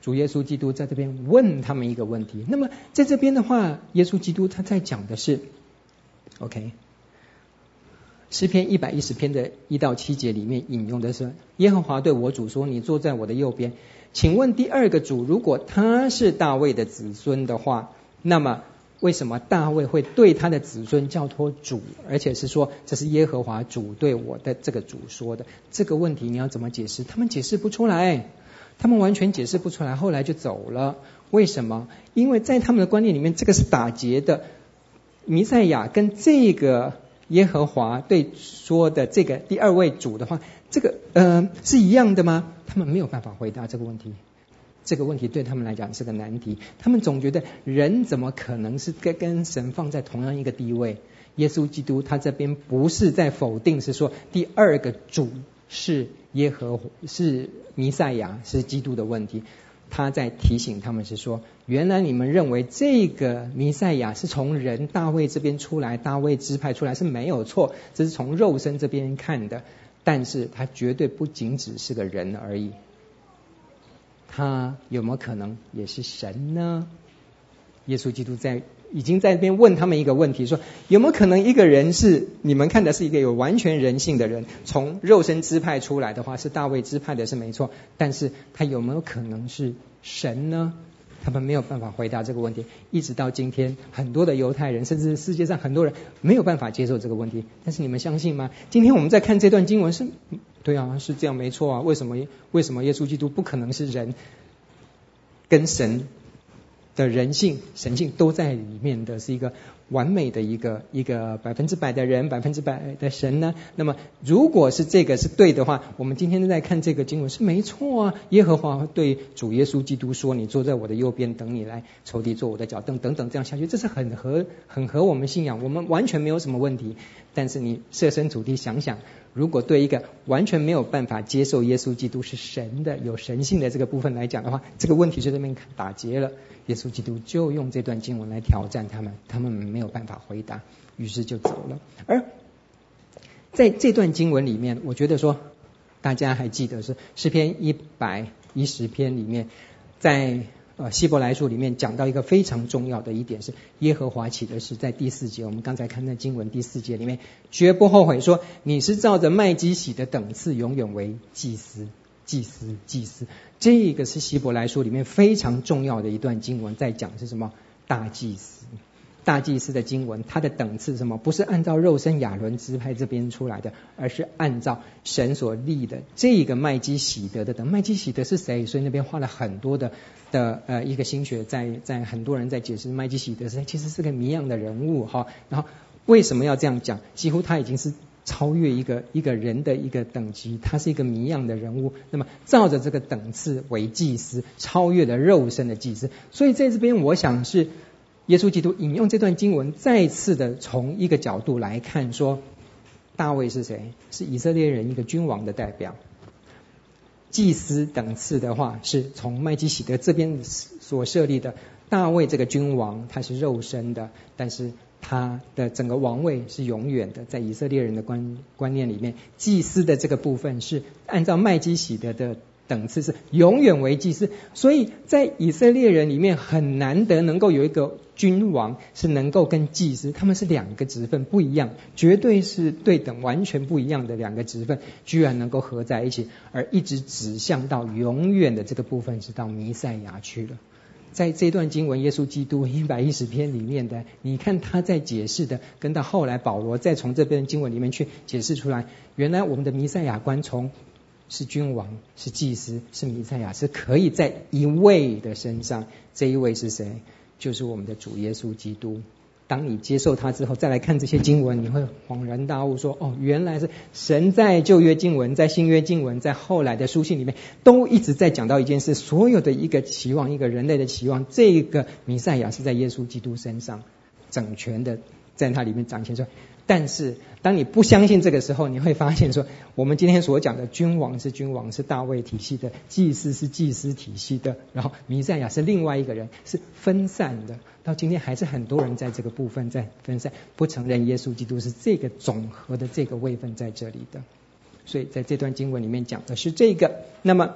主耶稣基督在这边问他们一个问题。那么在这边的话，耶稣基督他在讲的是，OK。”诗篇一百一十篇的一到七节里面引用的是耶和华对我主说：“你坐在我的右边。”请问第二个主，如果他是大卫的子孙的话，那么为什么大卫会对他的子孙叫托主，而且是说这是耶和华主对我的这个主说的？这个问题你要怎么解释？他们解释不出来，他们完全解释不出来，后来就走了。为什么？因为在他们的观念里面，这个是打劫的。弥赛亚跟这个。耶和华对说的这个第二位主的话，这个呃是一样的吗？他们没有办法回答这个问题。这个问题对他们来讲是个难题。他们总觉得人怎么可能是跟跟神放在同样一个地位？耶稣基督他这边不是在否定，是说第二个主是耶和，是弥赛亚，是基督的问题。他在提醒他们是说，原来你们认为这个弥赛亚是从人大卫这边出来，大卫支派出来是没有错，这是从肉身这边看的，但是他绝对不仅只是个人而已，他有没有可能也是神呢？耶稣基督在。已经在那边问他们一个问题，说有没有可能一个人是你们看的是一个有完全人性的人，从肉身支派出来的话是大卫支派的是没错，但是他有没有可能是神呢？他们没有办法回答这个问题，一直到今天，很多的犹太人，甚至世界上很多人没有办法接受这个问题。但是你们相信吗？今天我们在看这段经文是，对啊，是这样没错啊。为什么？为什么耶稣基督不可能是人跟神？的人性、神性都在里面的是一个完美的一个一个百分之百的人，百分之百的神呢？那么，如果是这个是对的话，我们今天在看这个经文是没错啊。耶和华对主耶稣基督说：“你坐在我的右边，等你来，仇敌坐我的脚凳。”等等，这样下去，这是很合很合我们信仰，我们完全没有什么问题。但是你设身处地想想，如果对一个完全没有办法接受耶稣基督是神的、有神性的这个部分来讲的话，这个问题就这边打结了。耶稣基督就用这段经文来挑战他们，他们没有办法回答，于是就走了。而在这段经文里面，我觉得说，大家还记得是诗篇一百一十篇里面，在呃希伯来书里面讲到一个非常重要的一点是，耶和华起的是在第四节，我们刚才看那经文第四节里面，绝不后悔说，你是照着麦基洗的等次，永远为祭司。祭司，祭司，这个是希伯来书里面非常重要的一段经文，在讲是什么？大祭司，大祭司的经文，他的等次什么？不是按照肉身亚伦支派这边出来的，而是按照神所立的这个麦基洗德的等。麦基洗德是谁？所以那边花了很多的的呃一个心血在，在很多人在解释麦基洗德是谁，其实是个谜样的人物哈。然后为什么要这样讲？几乎他已经是超越一个一个人的一个等级，他是一个谜样的人物。那么照着这个等次为祭司，超越了肉身的祭司。所以在这边，我想是。耶稣基督引用这段经文，再次的从一个角度来看，说大卫是谁？是以色列人一个君王的代表。祭司等次的话，是从麦基洗德这边所设立的。大卫这个君王，他是肉身的，但是他的整个王位是永远的。在以色列人的观观念里面，祭司的这个部分是按照麦基洗德的。等次是永远为祭司，所以在以色列人里面很难得能够有一个君王是能够跟祭司，他们是两个职分不一样，绝对是对等，完全不一样的两个职分，居然能够合在一起，而一直指向到永远的这个部分是到弥赛亚去了。在这段经文，耶稣基督一百一十篇里面的，你看他在解释的，跟到后来保罗再从这边经文里面去解释出来，原来我们的弥赛亚观从。是君王，是祭司，是弥赛亚，是可以在一位的身上。这一位是谁？就是我们的主耶稣基督。当你接受他之后，再来看这些经文，你会恍然大悟，说：哦，原来是神在旧约经文，在新约经文，在后来的书信里面，都一直在讲到一件事。所有的一个期望，一个人类的期望，这个弥赛亚是在耶稣基督身上整全的，在他里面彰显出来。但是，当你不相信这个时候，你会发现说，我们今天所讲的君王是君王，是大卫体系的；祭司是祭司体系的；然后弥赛亚是另外一个人，是分散的。到今天还是很多人在这个部分在分散，不承认耶稣基督是这个总和的这个位分在这里的。所以在这段经文里面讲的是这个。那么。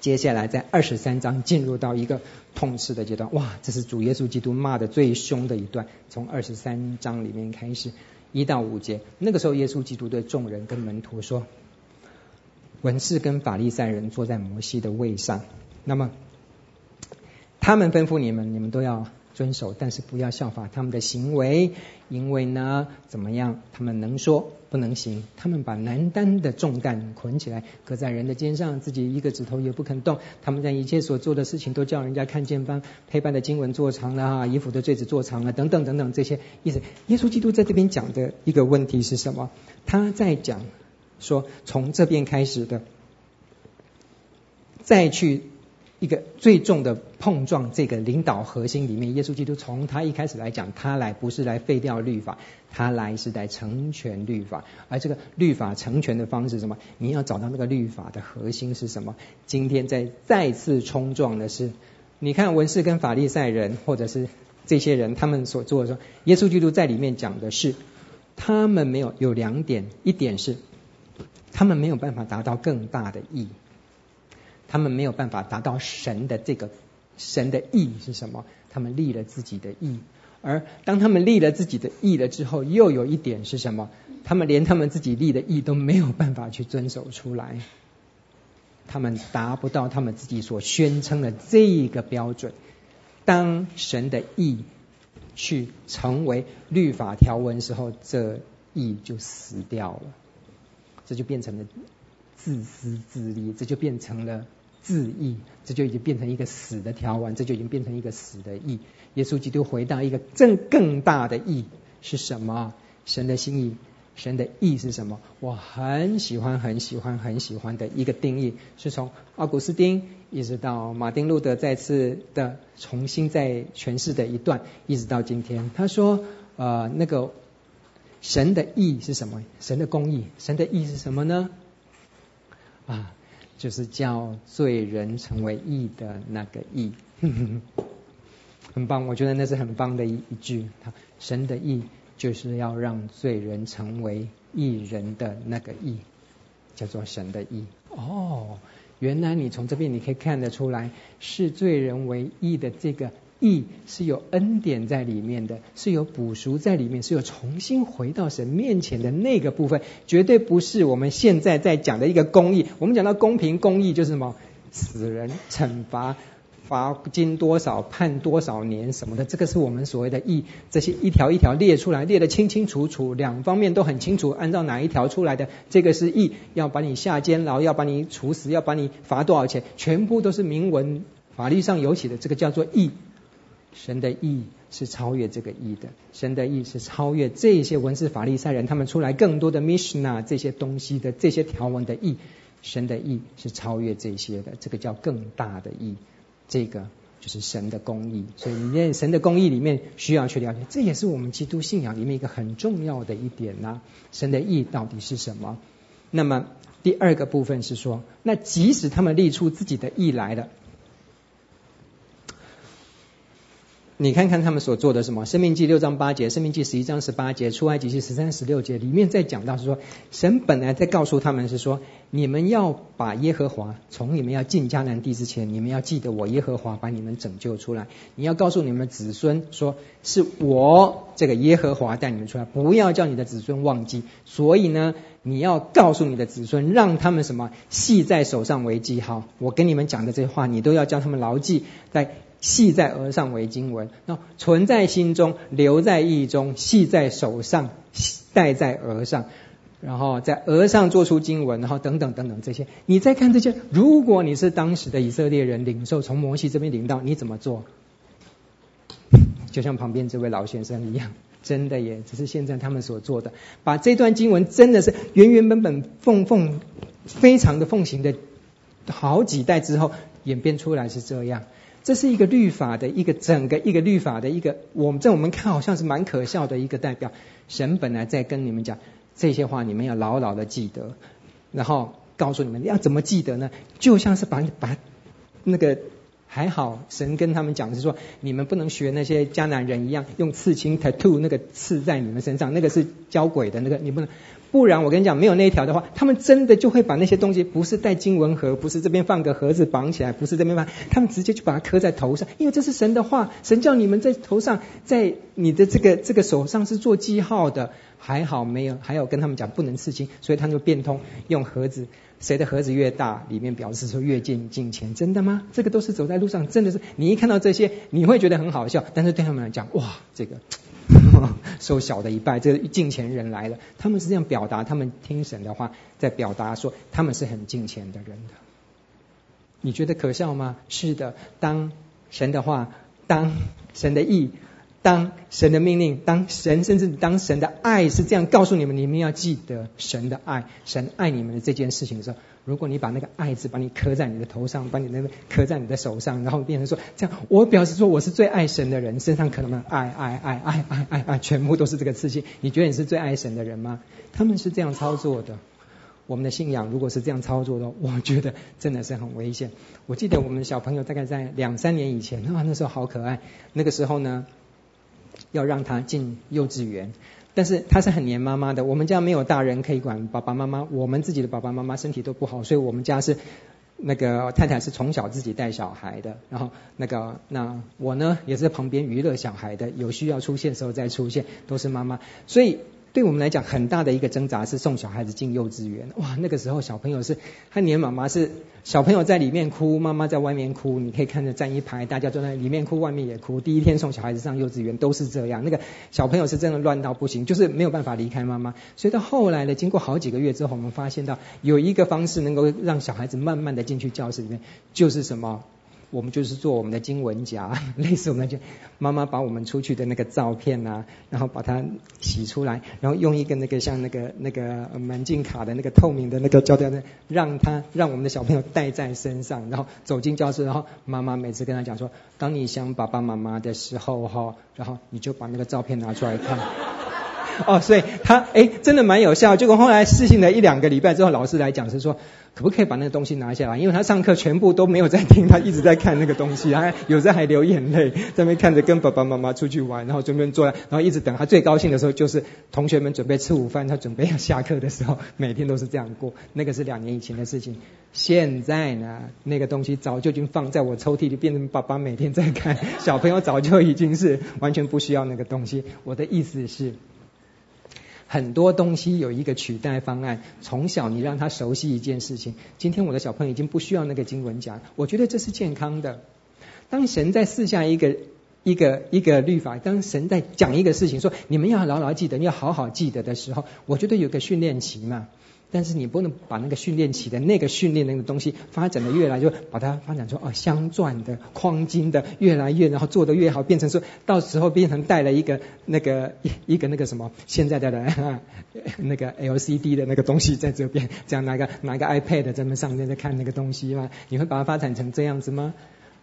接下来在二十三章进入到一个痛斥的阶段，哇，这是主耶稣基督骂的最凶的一段，从二十三章里面开始一到五节。那个时候，耶稣基督对众人跟门徒说：“文士跟法利赛人坐在摩西的位上，那么他们吩咐你们，你们都要。”遵守，但是不要效法他们的行为，因为呢，怎么样？他们能说不能行。他们把难担的重担捆起来，搁在人的肩上，自己一个指头也不肯动。他们在一切所做的事情都叫人家看见斑，黑斑的经文做长了啊，衣服的坠子做长了，等等等等这些意思。耶稣基督在这边讲的一个问题是什么？他在讲说，从这边开始的，再去。一个最重的碰撞，这个领导核心里面，耶稣基督从他一开始来讲，他来不是来废掉律法，他来是来成全律法。而这个律法成全的方式什么？你要找到那个律法的核心是什么？今天在再次冲撞的是，你看文士跟法利赛人，或者是这些人他们所做的时候，耶稣基督在里面讲的是，他们没有有两点，一点是他们没有办法达到更大的义。他们没有办法达到神的这个神的义是什么？他们立了自己的义，而当他们立了自己的义了之后，又有一点是什么？他们连他们自己立的义都没有办法去遵守出来，他们达不到他们自己所宣称的这个标准。当神的义去成为律法条文时候，这义就死掉了，这就变成了自私自利，这就变成了。自意，这就已经变成一个死的条文，这就已经变成一个死的意。耶稣基督回答一个更更大的意是什么？神的心意，神的意是什么？我很喜欢很喜欢很喜欢的一个定义，是从奥古斯丁一直到马丁路德再次的重新再诠释的一段，一直到今天。他说，呃，那个神的意是什么？神的公义，神的意是什么呢？啊。就是叫罪人成为义的那个义，<laughs> 很棒，我觉得那是很棒的一一句。神的义就是要让罪人成为义人的那个义，叫做神的义。哦，原来你从这边你可以看得出来，是罪人为义的这个。义是有恩典在里面的，是有补赎在里面，是有重新回到神面前的那个部分，绝对不是我们现在在讲的一个公义。我们讲到公平公义就是什么？死人惩罚罚金多少，判多少年什么的，这个是我们所谓的义，这些一条一条列出来，列得清清楚楚，两方面都很清楚，按照哪一条出来的，这个是义，要把你下监牢，要把你处死，要把你罚多少钱，全部都是明文法律上有写的，这个叫做义。神的意是超越这个意的，神的意是超越这些文士法利赛人他们出来更多的 mishna 这些东西的这些条文的意，神的意是超越这些的，这个叫更大的意，这个就是神的公义。所以你在神的公义里面需要去了解，这也是我们基督信仰里面一个很重要的一点呐、神的意到底是什么？那么第二个部分是说，那即使他们立出自己的意来了。你看看他们所做的什么？《申命记》六章八节，《申命记》十一章十八节，《出埃及记》十三十六节里面在讲到是说，神本来在告诉他们是说，你们要把耶和华从你们要进迦南地之前，你们要记得我耶和华把你们拯救出来。你要告诉你们子孙说，是我这个耶和华带你们出来，不要叫你的子孙忘记。所以呢，你要告诉你的子孙，让他们什么系在手上为记号。我跟你们讲的这些话，你都要叫他们牢记在。系在额上为经文，那存在心中，留在意中，系在手上，戴在额上，然后在额上做出经文，然后等等等等这些。你再看这些，如果你是当时的以色列人，领受从摩西这边领到，你怎么做？就像旁边这位老先生一样，真的耶，只是现在他们所做的，把这段经文真的是原原本本奉奉非常的奉行的，好几代之后演变出来是这样。这是一个律法的一个整个一个律法的一个，我们在我们看好像是蛮可笑的一个代表。神本来在跟你们讲这些话，你们要牢牢的记得，然后告诉你们要怎么记得呢？就像是把把那个还好，神跟他们讲是说，你们不能学那些迦南人一样，用刺青 tattoo 那个刺在你们身上，那个是教鬼的那个，你不能。不然我跟你讲，没有那一条的话，他们真的就会把那些东西，不是带经文盒，不是这边放个盒子绑起来，不是这边放，他们直接就把它刻在头上，因为这是神的话，神叫你们在头上，在你的这个这个手上是做记号的。还好没有，还有跟他们讲不能刺青，所以他们就变通用盒子，谁的盒子越大，里面表示说越进敬虔，真的吗？这个都是走在路上，真的是你一看到这些，你会觉得很好笑，但是对他们来讲，哇，这个。<laughs> 收小的一拜，这个敬虔人来了，他们是这样表达，他们听神的话，在表达说他们是很敬虔的人的。你觉得可笑吗？是的，当神的话，当神的意，当神的命令，当神甚至当神的爱是这样告诉你们，你们要记得神的爱，神爱你们的这件事情的时候。如果你把那个爱字把你刻在你的头上，把你那个刻在你的手上，然后变成说这样，我表示说我是最爱神的人，身上可能爱爱爱爱爱爱爱，全部都是这个刺青。你觉得你是最爱神的人吗？他们是这样操作的。我们的信仰如果是这样操作的，我觉得真的是很危险。我记得我们小朋友大概在两三年以前啊，那时候好可爱。那个时候呢，要让他进幼稚园。但是他是很黏妈妈的，我们家没有大人可以管爸爸妈妈，我们自己的爸爸妈妈身体都不好，所以我们家是那个太太是从小自己带小孩的，然后那个那我呢也是旁边娱乐小孩的，有需要出现的时候再出现，都是妈妈，所以。对我们来讲，很大的一个挣扎是送小孩子进幼稚园。哇，那个时候小朋友是，他黏妈妈是小朋友在里面哭，妈妈在外面哭。你可以看着站一排，大家坐在里面哭，外面也哭。第一天送小孩子上幼稚园都是这样，那个小朋友是真的乱到不行，就是没有办法离开妈妈。所以到后来呢，经过好几个月之后，我们发现到有一个方式能够让小孩子慢慢的进去教室里面，就是什么？我们就是做我们的经文夹，<laughs> 类似我们就妈妈把我们出去的那个照片啊，然后把它洗出来，然后用一个那个像那个那个门禁卡的那个透明的那个胶带，让他让我们的小朋友带在身上，然后走进教室，然后妈妈每次跟他讲说，当你想爸爸妈妈的时候哈，然后你就把那个照片拿出来看。哦，所以他诶真的蛮有效。结果后来试行了一两个礼拜之后，老师来讲是说，可不可以把那个东西拿下来？因为他上课全部都没有在听，他一直在看那个东西，还有时候还流眼泪，在那边看着跟爸爸妈妈出去玩，然后准备坐，然后一直等。他最高兴的时候就是同学们准备吃午饭，他准备要下课的时候，每天都是这样过。那个是两年以前的事情。现在呢，那个东西早就已经放在我抽屉里，变成爸爸每天在看。<laughs> 小朋友早就已经是完全不需要那个东西。我的意思是。很多东西有一个取代方案，从小你让他熟悉一件事情。今天我的小朋友已经不需要那个经文讲，我觉得这是健康的。当神在赐下一个一个一个律法，当神在讲一个事情，说你们要牢牢记得，你要好好记得的时候，我觉得有个训练期嘛。但是你不能把那个训练起的那个训练那个东西发展的越来越，把它发展出哦镶钻的框金的越来越，然后做的越好，变成说到时候变成带了一个那个一 <laughs> 一个那个什么现在的人那个 LCD 的那个东西在这边，这样拿个拿个 iPad 在那上面在看那个东西吗？你会把它发展成这样子吗？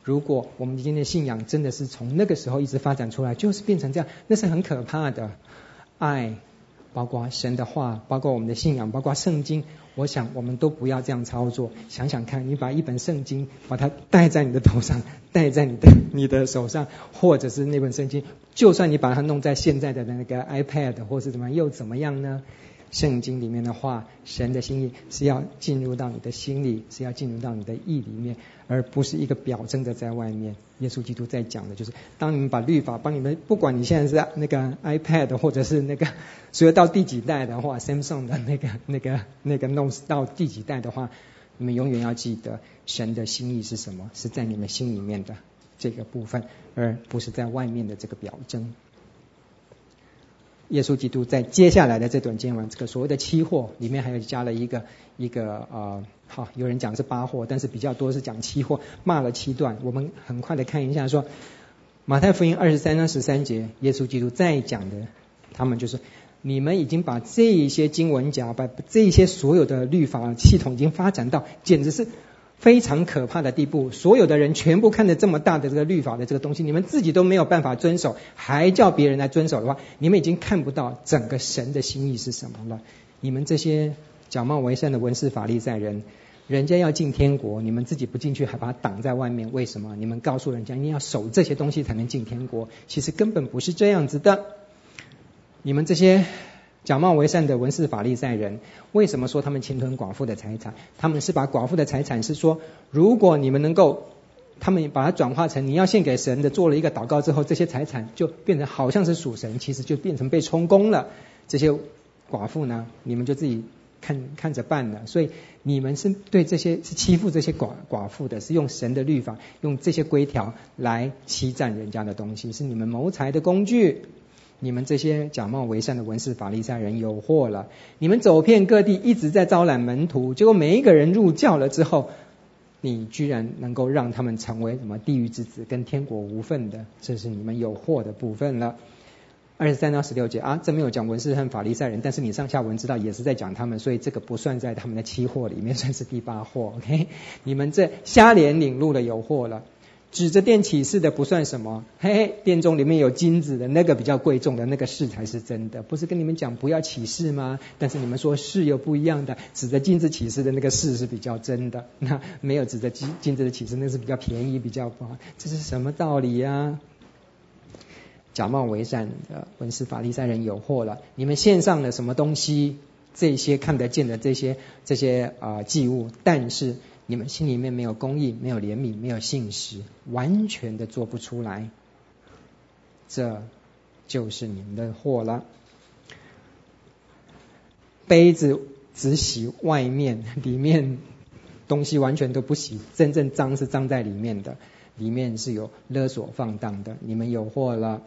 如果我们今天的信仰真的是从那个时候一直发展出来，就是变成这样，那是很可怕的爱。包括神的话，包括我们的信仰，包括圣经，我想我们都不要这样操作。想想看，你把一本圣经，把它戴在你的头上，戴在你的你的手上，或者是那本圣经，就算你把它弄在现在的那个 iPad 或是怎么样，又怎么样呢？圣经里面的话，神的心意是要进入到你的心里，是要进入到你的意里面，而不是一个表征的在外面。耶稣基督在讲的就是，当你们把律法帮你们，不管你现在是那个 iPad 或者是那个，所以到第几代的话，Samsung 的那个那个那个 Note 到第几代的话，你们永远要记得神的心意是什么，是在你们心里面的这个部分，而不是在外面的这个表征。耶稣基督在接下来的这段经文，这个所谓的七货里面还有加了一个一个呃，好，有人讲是八货，但是比较多是讲七货，骂了七段。我们很快的看一下，说马太福音二十三章十三节，耶稣基督在讲的，他们就是你们已经把这一些经文讲，把这一些所有的律法系统已经发展到，简直是。非常可怕的地步，所有的人全部看着这么大的这个律法的这个东西，你们自己都没有办法遵守，还叫别人来遵守的话，你们已经看不到整个神的心意是什么了。你们这些假冒为善的文士法利赛人，人家要进天国，你们自己不进去，还把它挡在外面，为什么？你们告诉人家你要守这些东西才能进天国，其实根本不是这样子的。你们这些。假冒为善的文士法利赛人，为什么说他们侵吞寡妇的财产？他们是把寡妇的财产是说，如果你们能够，他们把它转化成你要献给神的，做了一个祷告之后，这些财产就变成好像是属神，其实就变成被充公了。这些寡妇呢，你们就自己看看着办了。所以你们是对这些是欺负这些寡寡妇的，是用神的律法，用这些规条来欺占人家的东西，是你们谋财的工具。你们这些假冒为善的文士法利赛人有祸了！你们走遍各地，一直在招揽门徒，结果每一个人入教了之后，你居然能够让他们成为什么地狱之子，跟天国无份的，这是你们有祸的部分了。二十三到十六节啊，这没有讲文士和法利赛人，但是你上下文知道也是在讲他们，所以这个不算在他们的七祸里面，算是第八祸。OK，你们这瞎脸领路的有祸了。指着殿起誓的不算什么，嘿嘿，殿中里面有金子的那个比较贵重的那个誓才是真的，不是跟你们讲不要起誓吗？但是你们说誓有不一样的，指着金子起誓的那个誓是比较真的，那没有指着金金子的起誓，那是比较便宜比较不好，这是什么道理呀、假冒为善的文士法利赛人有祸了，你们献上了什么东西？这些看得见的这些这些啊、呃、祭物，但是。你们心里面没有公义，没有怜悯，没有信实，完全的做不出来，这就是你们的祸了。杯子只洗外面，里面东西完全都不洗，真正脏是脏在里面的，里面是有勒索放荡的。你们有祸了，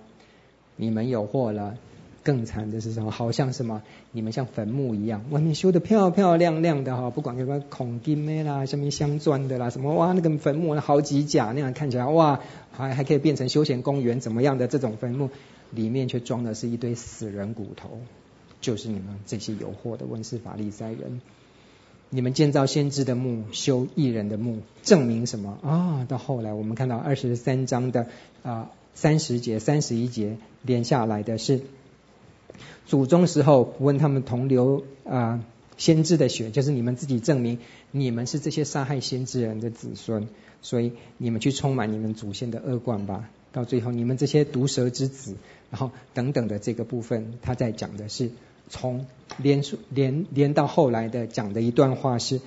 你们有祸了。更惨的是什么？好像什么？你们像坟墓一样，外面修得漂漂亮亮的哈，不管什么孔金的啦，什么镶钻的啦，什么哇，那个坟墓好几甲那样看起来哇，还还可以变成休闲公园怎么样的这种坟墓，里面却装的是一堆死人骨头，就是你们这些有祸的文士法利赛人，你们建造先知的墓，修义人的墓，证明什么啊？到后来我们看到二十三章的啊三十节、三十一节连下来的是。祖宗时候问他们同流啊、先知的血，就是你们自己证明你们是这些杀害先知人的子孙，所以你们去充满你们祖先的恶贯吧。到最后你们这些毒蛇之子，然后等等的这个部分，他在讲的是从连连连到后来的讲的一段话是，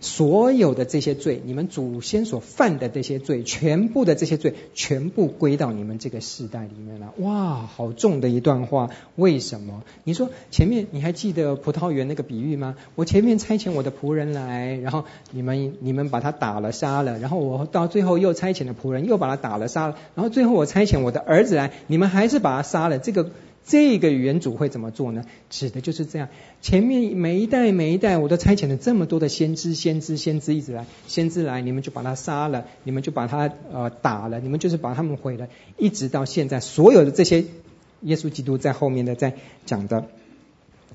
所有的这些罪，你们祖先所犯的这些罪，全部的这些罪，全部归到你们这个世代里面了。哇，好重的一段话！为什么？你说前面你还记得葡萄园那个比喻吗？我前面差遣我的仆人来，然后你们你们把他打了杀了，然后我到最后又差遣了仆人又把他打了杀了，然后最后我差遣我的儿子来，你们还是把他杀了。这个。这个原主会怎么做呢？指的就是这样。前面每一代每一代，我都差遣了这么多的先知、先知、先知，一直来，先知来，你们就把他杀了，你们就把他呃打了，你们就是把他们毁了，一直到现在，所有的这些，耶稣基督在后面的在讲的，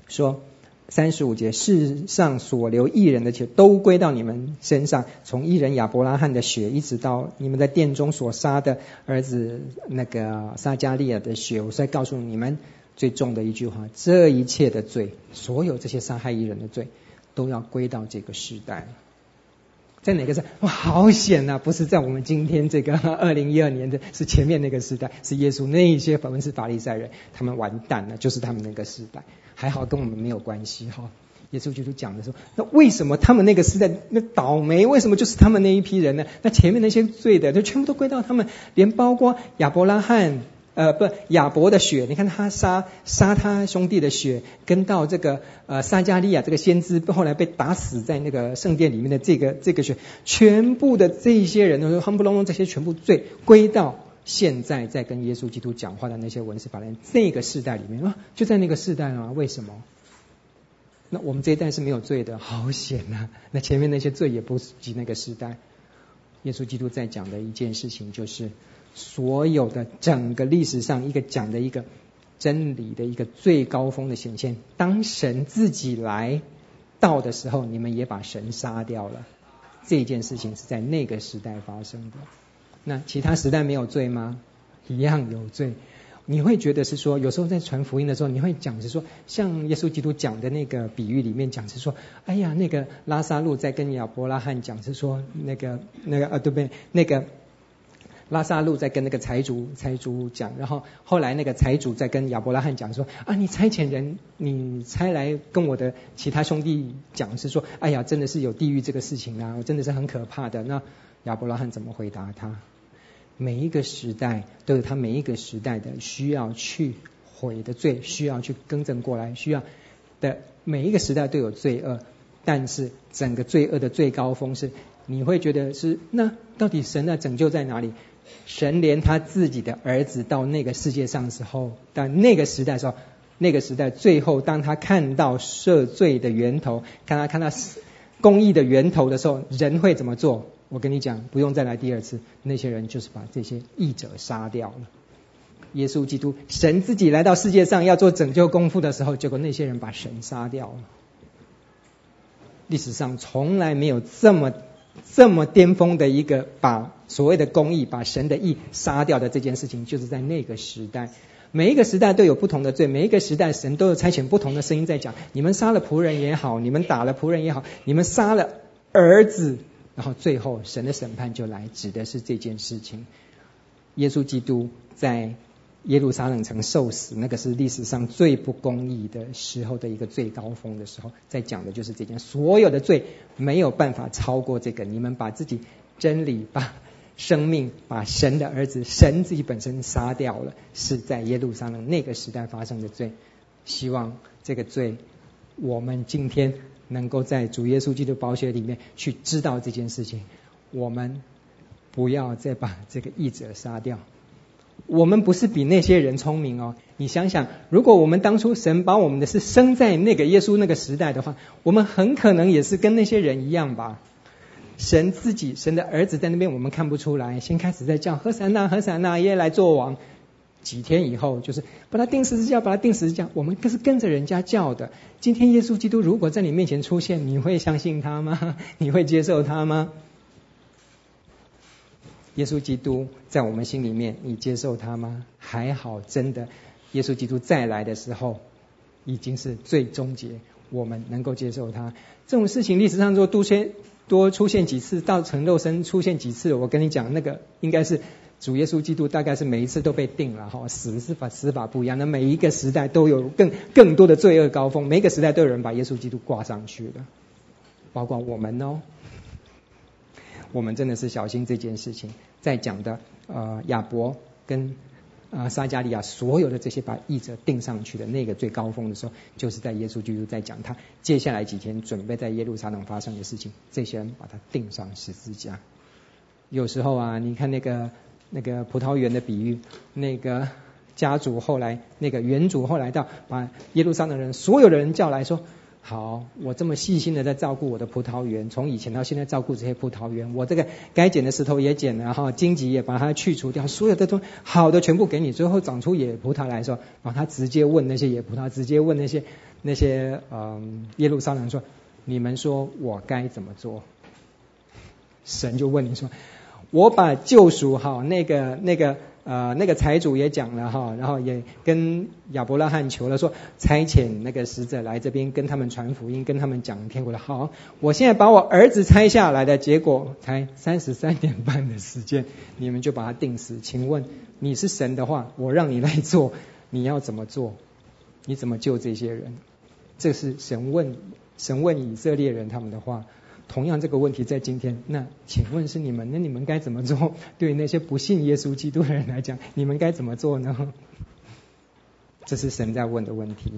说。三十五节，世上所流义人的血都归到你们身上，从义人亚伯拉罕的血，一直到你们在殿中所杀的儿子那个撒迦利亚的血。我再告诉你们最重的一句话：这一切的罪，所有这些杀害义人的罪，都要归到这个时代。在哪个时代？哇，好险啊！不是在我们今天这个 <laughs> 二零一二年的，是前面那个时代，是耶稣那一些法文士法利赛人，他们完蛋了，就是他们那个时代。还好跟我们没有关系哈。耶稣基督讲的时候，那为什么他们那个时代那倒霉？为什么就是他们那一批人呢？那前面那些罪的，就全部都归到他们，连包括亚伯拉罕，呃，不，亚伯的血，你看他杀杀他兄弟的血，跟到这个呃撒迦利亚这个先知后来被打死在那个圣殿里面的这个这个血，全部的这些人，都夯不隆隆这些全部罪归到。现在在跟耶稣基督讲话的那些文士法人，那个世代里面啊，就在那个世代啊，为什么？那我们这一代是没有罪的，好险啊！那前面那些罪也不及那个时代。耶稣基督在讲的一件事情，就是所有的整个历史上一个讲的一个真理的一个最高峰的显现。当神自己来到的时候，你们也把神杀掉了。这件事情是在那个时代发生的。那其他时代没有罪吗？一样有罪。你会觉得是说，有时候在传福音的时候，你会讲是说，像耶稣基督讲的那个比喻里面讲是说，哎呀，那个拉撒路在跟亚伯拉罕讲是说，那个那个啊，对不对？那个拉撒路在跟那个财主财主讲，然后后来那个财主在跟亚伯拉罕讲说，啊，你差遣人，你差来跟我的其他兄弟讲是说，哎呀，真的是有地狱这个事情啊，我真的是很可怕的。那亚伯拉罕怎么回答他？每一个时代都有他每一个时代的需要去悔的罪，需要去更正过来，需要的每一个时代都有罪恶，但是整个罪恶的最高峰是，你会觉得是那到底神的拯救在哪里？神连他自己的儿子到那个世界上的时候，到那个时代时候，那个时代最后当他看到赦罪的源头，看他看到公义的源头的时候，人会怎么做？我跟你讲，不用再来第二次。那些人就是把这些义者杀掉了。耶稣基督，神自己来到世界上要做拯救功夫的时候，结果那些人把神杀掉了。历史上从来没有这么这么巅峰的一个把所谓的公义、把神的义杀掉的这件事情，就是在那个时代。每一个时代都有不同的罪，每一个时代神都有差遣不同的声音在讲：你们杀了仆人也好，你们打了仆人也好，你们杀了儿子。然后最后神的审判就来，指的是这件事情。耶稣基督在耶路撒冷城受死，那个是历史上最不公义的时候的一个最高峰的时候，在讲的就是这件。所有的罪没有办法超过这个，你们把自己真理、把生命、把神的儿子、神自己本身杀掉了，是在耶路撒冷那个时代发生的罪。希望这个罪，我们今天。能够在主耶稣基督宝血里面去知道这件事情，我们不要再把这个义者杀掉。我们不是比那些人聪明哦。你想想，如果我们当初神把我们的是生在那个耶稣那个时代的话，我们很可能也是跟那些人一样吧。神自己，神的儿子在那边，我们看不出来。先开始在叫何塞纳，何塞纳耶来做王。几天以后，就是把他钉十字架，把他钉十字架。我们可是跟着人家叫的。今天耶稣基督如果在你面前出现，你会相信他吗？<laughs> 你会接受他吗？耶稣基督在我们心里面，你接受他吗？还好，真的，耶稣基督再来的时候，已经是最终结，我们能够接受他。这种事情历史上说多先多出现几次，到成肉身出现几次，我跟你讲，那个应该是。主耶稣基督大概是每一次都被定了哈，死是法死法不一样。那每一个时代都有更更多的罪恶高峰，每一个时代都有人把耶稣基督挂上去了，包括我们哦。我们真的是小心这件事情。在讲的呃亚伯跟啊撒迦利亚所有的这些把义者钉上去的那个最高峰的时候，就是在耶稣基督在讲他接下来几天准备在耶路撒冷发生的事情。这些人把他钉上十字架。有时候啊，你看那个那个葡萄园的比喻，那个家主后来那个园主后来到把耶路撒冷人所有的人叫来说。好，我这么细心的在照顾我的葡萄园，从以前到现在照顾这些葡萄园，我这个该捡的石头也捡了哈，荆棘也把它去除掉，所有的都好的全部给你，最后长出野葡萄来说，然后他直接问那些野葡萄，直接问那些那些嗯耶路撒冷说，你们说我该怎么做？神就问你说，我把救赎哈那个那个。呃，那个财主也讲了哈，然后也跟亚伯拉罕求了说，差遣那个使者来这边跟他们传福音，跟他们讲天国的好。我现在把我儿子拆下来的结果，才三十三年半的时间，你们就把他定死。请问你是神的话，我让你来做，你要怎么做？你怎么救这些人？这是神问神问以色列人他们的话。同样这个问题在今天，那请问是你们，那你们该怎么做？<laughs> 对于那些不信耶稣基督的人来讲，你们该怎么做呢？<laughs> 这是神在问的问题。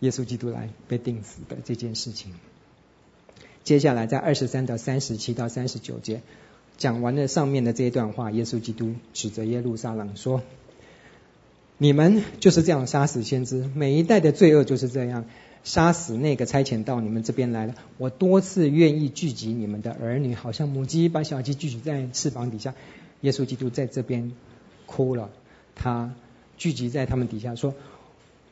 耶稣基督来被钉死的这件事情，接下来在二十三到三十七到三十九节讲完了上面的这一段话，耶稣基督指责耶路撒冷说：“你们就是这样杀死先知，每一代的罪恶就是这样。”杀死那个差遣到你们这边来了。我多次愿意聚集你们的儿女，好像母鸡把小鸡聚集在翅膀底下。耶稣基督在这边哭了，他聚集在他们底下说：“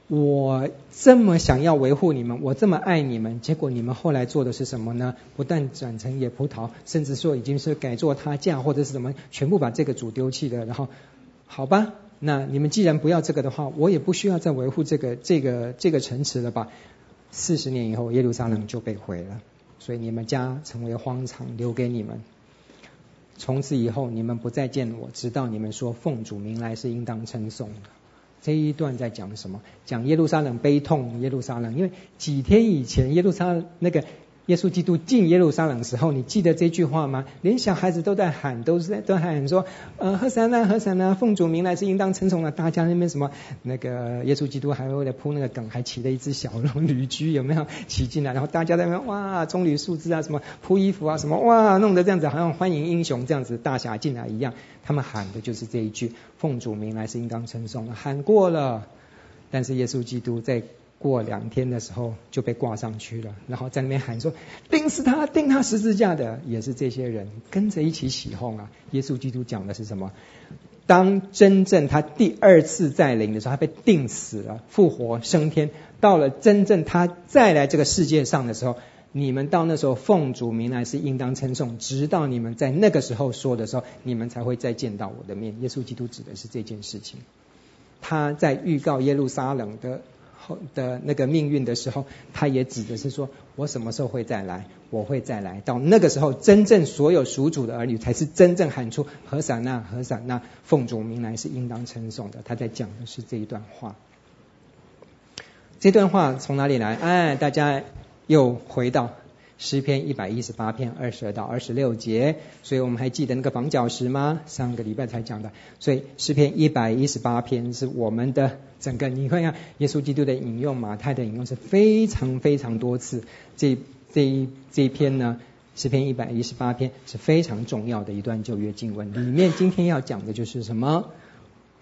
我这么想要维护你们，我这么爱你们，结果你们后来做的是什么呢？不但转成野葡萄，甚至说已经是改做他嫁或者是什么，全部把这个主丢弃了。然后，好吧，那你们既然不要这个的话，我也不需要再维护这个这个这个城池了吧。”四十年以后，耶路撒冷就被毁了，所以你们家成为荒场，留给你们。从此以后，你们不再见我，直到你们说奉主名来是应当称颂的。这一段在讲什么？讲耶路撒冷悲痛，耶路撒冷，因为几天以前耶路撒那个。耶稣基督进耶路撒冷的时候，你记得这句话吗？连小孩子都在喊，都是在都喊说：“呃，和散那，和散那，奉主名来是应当称颂的。”大家那边什么那个耶稣基督还为了铺那个梗，还骑了一只小龙驴驹，有没有 <laughs> 骑进来？然后大家在那边哇，棕榈树枝啊，什么铺衣服啊，什么哇，弄得这样子，好像欢迎英雄这样子大侠进来一样。他们喊的就是这一句：“奉主名来是应当称颂的。”喊过了，但是耶稣基督在。过两天的时候就被挂上去了，然后在那边喊说：“钉死他，钉他十字架的也是这些人跟着一起起哄啊！”耶稣基督讲的是什么？当真正他第二次再临的时候，他被钉死了，复活升天。到了真正他再来这个世界上的时候，你们到那时候奉主名来是应当称颂，直到你们在那个时候说的时候，你们才会再见到我的面。耶稣基督指的是这件事情，他在预告耶路撒冷的。的那个命运的时候，他也指的是说，我什么时候会再来？我会再来。到那个时候，真正所有属主的儿女，才是真正喊出何散那，何散那，奉主名来是应当称颂的。他在讲的是这一段话。这段话从哪里来？哎，大家又回到。诗篇一百一十八篇二十二到二十六节，所以我们还记得那个房角石吗？上个礼拜才讲的。所以诗篇一百一十八篇是我们的整个，你看看耶稣基督的引用，马太的引用是非常非常多次。这这一这一篇呢，诗篇一百一十八篇是非常重要的一段旧约经文。里面今天要讲的就是什么？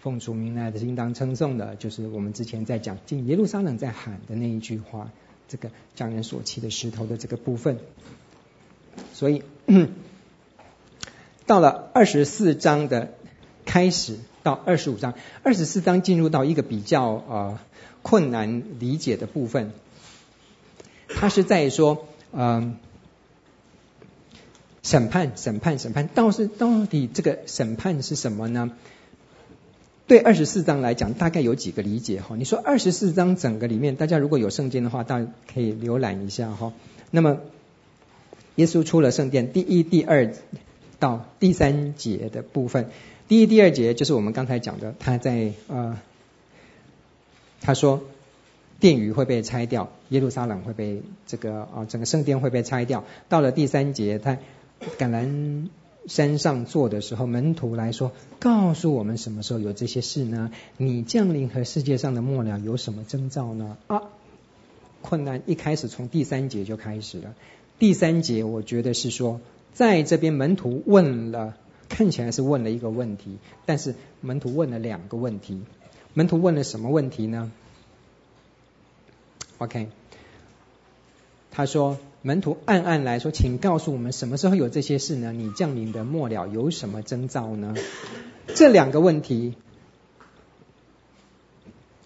奉主名来的应当称颂的，就是我们之前在讲进耶路撒冷在喊的那一句话。这个匠人所弃的石头的这个部分，所以 <clears throat> 到了二十四章的开始到二十五章，二十四章进入到一个比较呃困难理解的部分，他是在说嗯、呃、审判审判审判，到是到底这个审判是什么呢？对二十四章来讲，大概有几个理解哈。你说二十四章整个里面，大家如果有圣经的话，大家可以浏览一下哈。那么，耶稣出了圣殿，第一、第二到第三节的部分，第一、第二节就是我们刚才讲的，他在呃，他说殿宇会被拆掉，耶路撒冷会被这个啊、整个圣殿会被拆掉。到了第三节，他橄榄山上坐的时候，门徒来说，告诉我们什么时候有这些事呢？你降临和世界上的末了有什么征兆呢？啊，困难一开始从第三节就开始了。第三节我觉得是说，在这边门徒问了，看起来是问了一个问题，但是门徒问了两个问题。门徒问了什么问题呢？OK，他说。门徒暗暗来说：“请告诉我们，什么时候有这些事呢？你降临的末了有什么征兆呢？”这两个问题，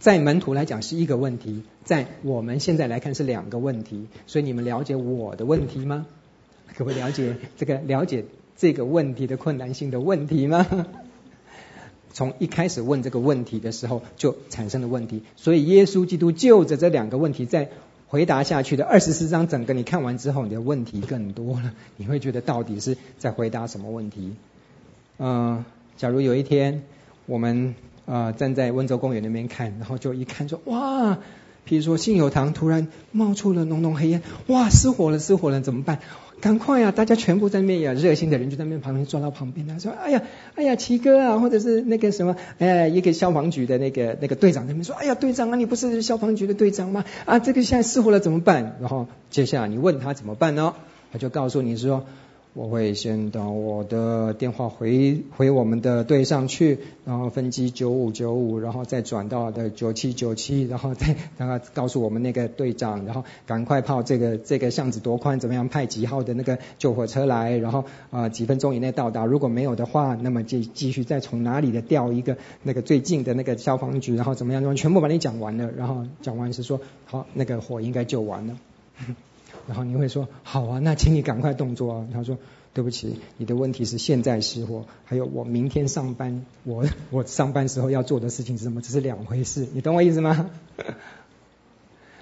在门徒来讲是一个问题，在我们现在来看是两个问题。所以你们了解我的问题吗？各位了解这个了解这个问题的困难性的问题吗？从一开始问这个问题的时候就产生了问题，所以耶稣基督就着这两个问题在。回答下去的二十四章整个你看完之后，你的问题更多了。你会觉得到底是在回答什么问题？嗯、假如有一天我们呃站在温州公园那边看，然后就一看说哇，譬如说信友堂突然冒出了浓浓黑烟，哇，失火了，失火了，怎么办？赶快呀！大家全部在那边呀热心的人就在那边旁边坐到旁边，他说：“哎呀，哎呀，齐哥啊，或者是那个什么，哎，一个消防局的那个那个队长在那边说：‘哎呀，队长啊，你不是消防局的队长吗？啊，这个现在失火了怎么办？’然后接下来你问他怎么办呢？他就告诉你说。”我会先到我的电话回回我们的队上去，然后分机九五九五，然后再转到的九七九七，然后再让他告诉我们那个队长，然后赶快跑这个这个巷子多宽，怎么样派几号的那个救火车来，然后啊、呃、几分钟以内到达，如果没有的话，那么就继续再从哪里的调一个那个最近的那个消防局，然后怎么样，怎么全部把你讲完了，然后讲完是说好，那个火应该救完了。然后你会说好啊，那请你赶快动作啊。<laughs> 他说对不起，你的问题是现在失火，还有我明天上班，我 <laughs> 我上班时候要做的事情是什么？这是两回事，你懂我意思吗？<laughs>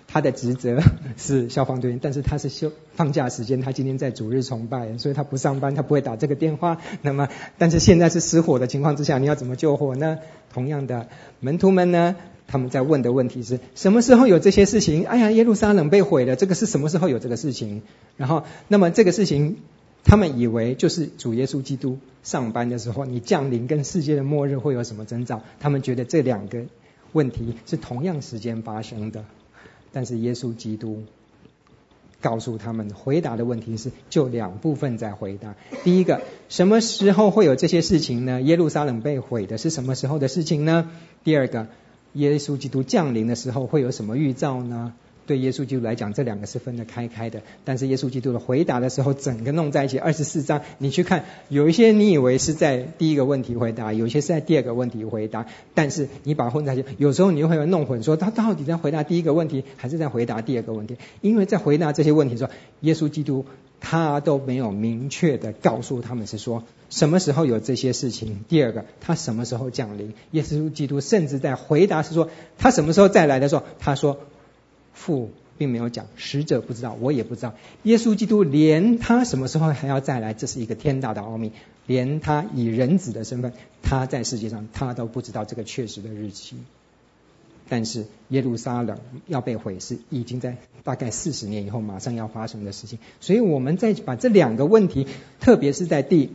他的职责是消防队员，但是他是休放假时间，他今天在主日崇拜，所以他不上班，他不会打这个电话。那么，但是现在是失火的情况之下，你要怎么救火呢？同样的，门徒们呢？他们在问的问题是什么时候有这些事情？哎呀，耶路撒冷被毁了，这个是什么时候有这个事情？然后，那么这个事情，他们以为就是主耶稣基督上班的时候，你降临跟世界的末日会有什么征兆？他们觉得这两个问题是同样时间发生的，但是耶稣基督告诉他们，回答的问题是就两部分在回答。第一个，什么时候会有这些事情呢？耶路撒冷被毁的是什么时候的事情呢？第二个。耶稣基督降临的时候会有什么预兆呢？对耶稣基督来讲，这两个是分得开开的。但是耶稣基督的回答的时候，整个弄在一起。二十四章，你去看，有一些你以为是在第一个问题回答，有一些是在第二个问题回答。但是你把它混在一起，有时候你会弄混，说他到底在回答第一个问题，还是在回答第二个问题？因为在回答这些问题的时候，耶稣基督。他都没有明确的告诉他们是说什么时候有这些事情。第二个，他什么时候降临？耶稣基督甚至在回答是说他什么时候再来的时候，他说父并没有讲，使者不知道，我也不知道。耶稣基督连他什么时候还要再来，这是一个天大的奥秘。连他以人子的身份，他在世界上他都不知道这个确实的日期。但是耶路撒冷要被毁是已经在大概四十年以后马上要发生的事情，所以我们再把这两个问题，特别是在第，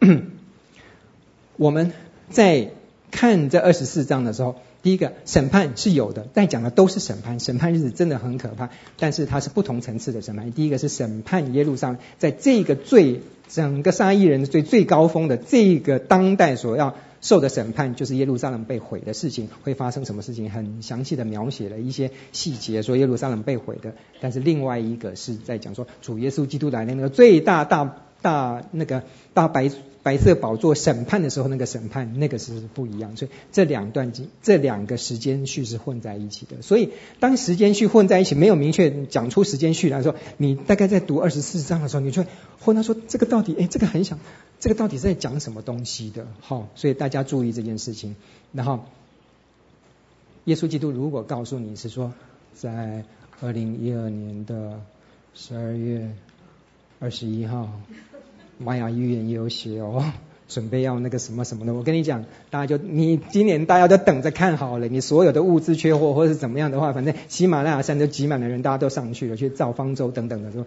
<clears throat> 我们在看这二十四章的时候，第一个审判是有的，在讲的都是审判，审判日子真的很可怕，但是它是不同层次的审判。第一个是审判耶路撒冷，在这个最整个杀义人的最最高峰的这个当代所要。受的审判就是耶路撒冷被毁的事情会发生什么事情，很详细的描写了一些细节，说耶路撒冷被毁的。但是另外一个是在讲说主耶稣基督来的那个最大大大那个大白白色宝座审判的时候，那个审判那个是不一样。所以这两段经这两个时间序是混在一起的。所以当时间序混在一起，没有明确讲出时间序来说，你大概在读二十四章的时候，你就会混他说这个到底哎，这个很想。这个到底在讲什么东西的？好，所以大家注意这件事情。然后，耶稣基督如果告诉你是说，在二零一二年的十二月二十一号，玛雅预言也有写哦，<laughs> 准备要那个什么什么的。我跟你讲，大家就你今年大家都等着看好了，你所有的物资缺货或者是怎么样的话，反正喜马拉雅山都挤满了人，大家都上去了去造方舟等等的说。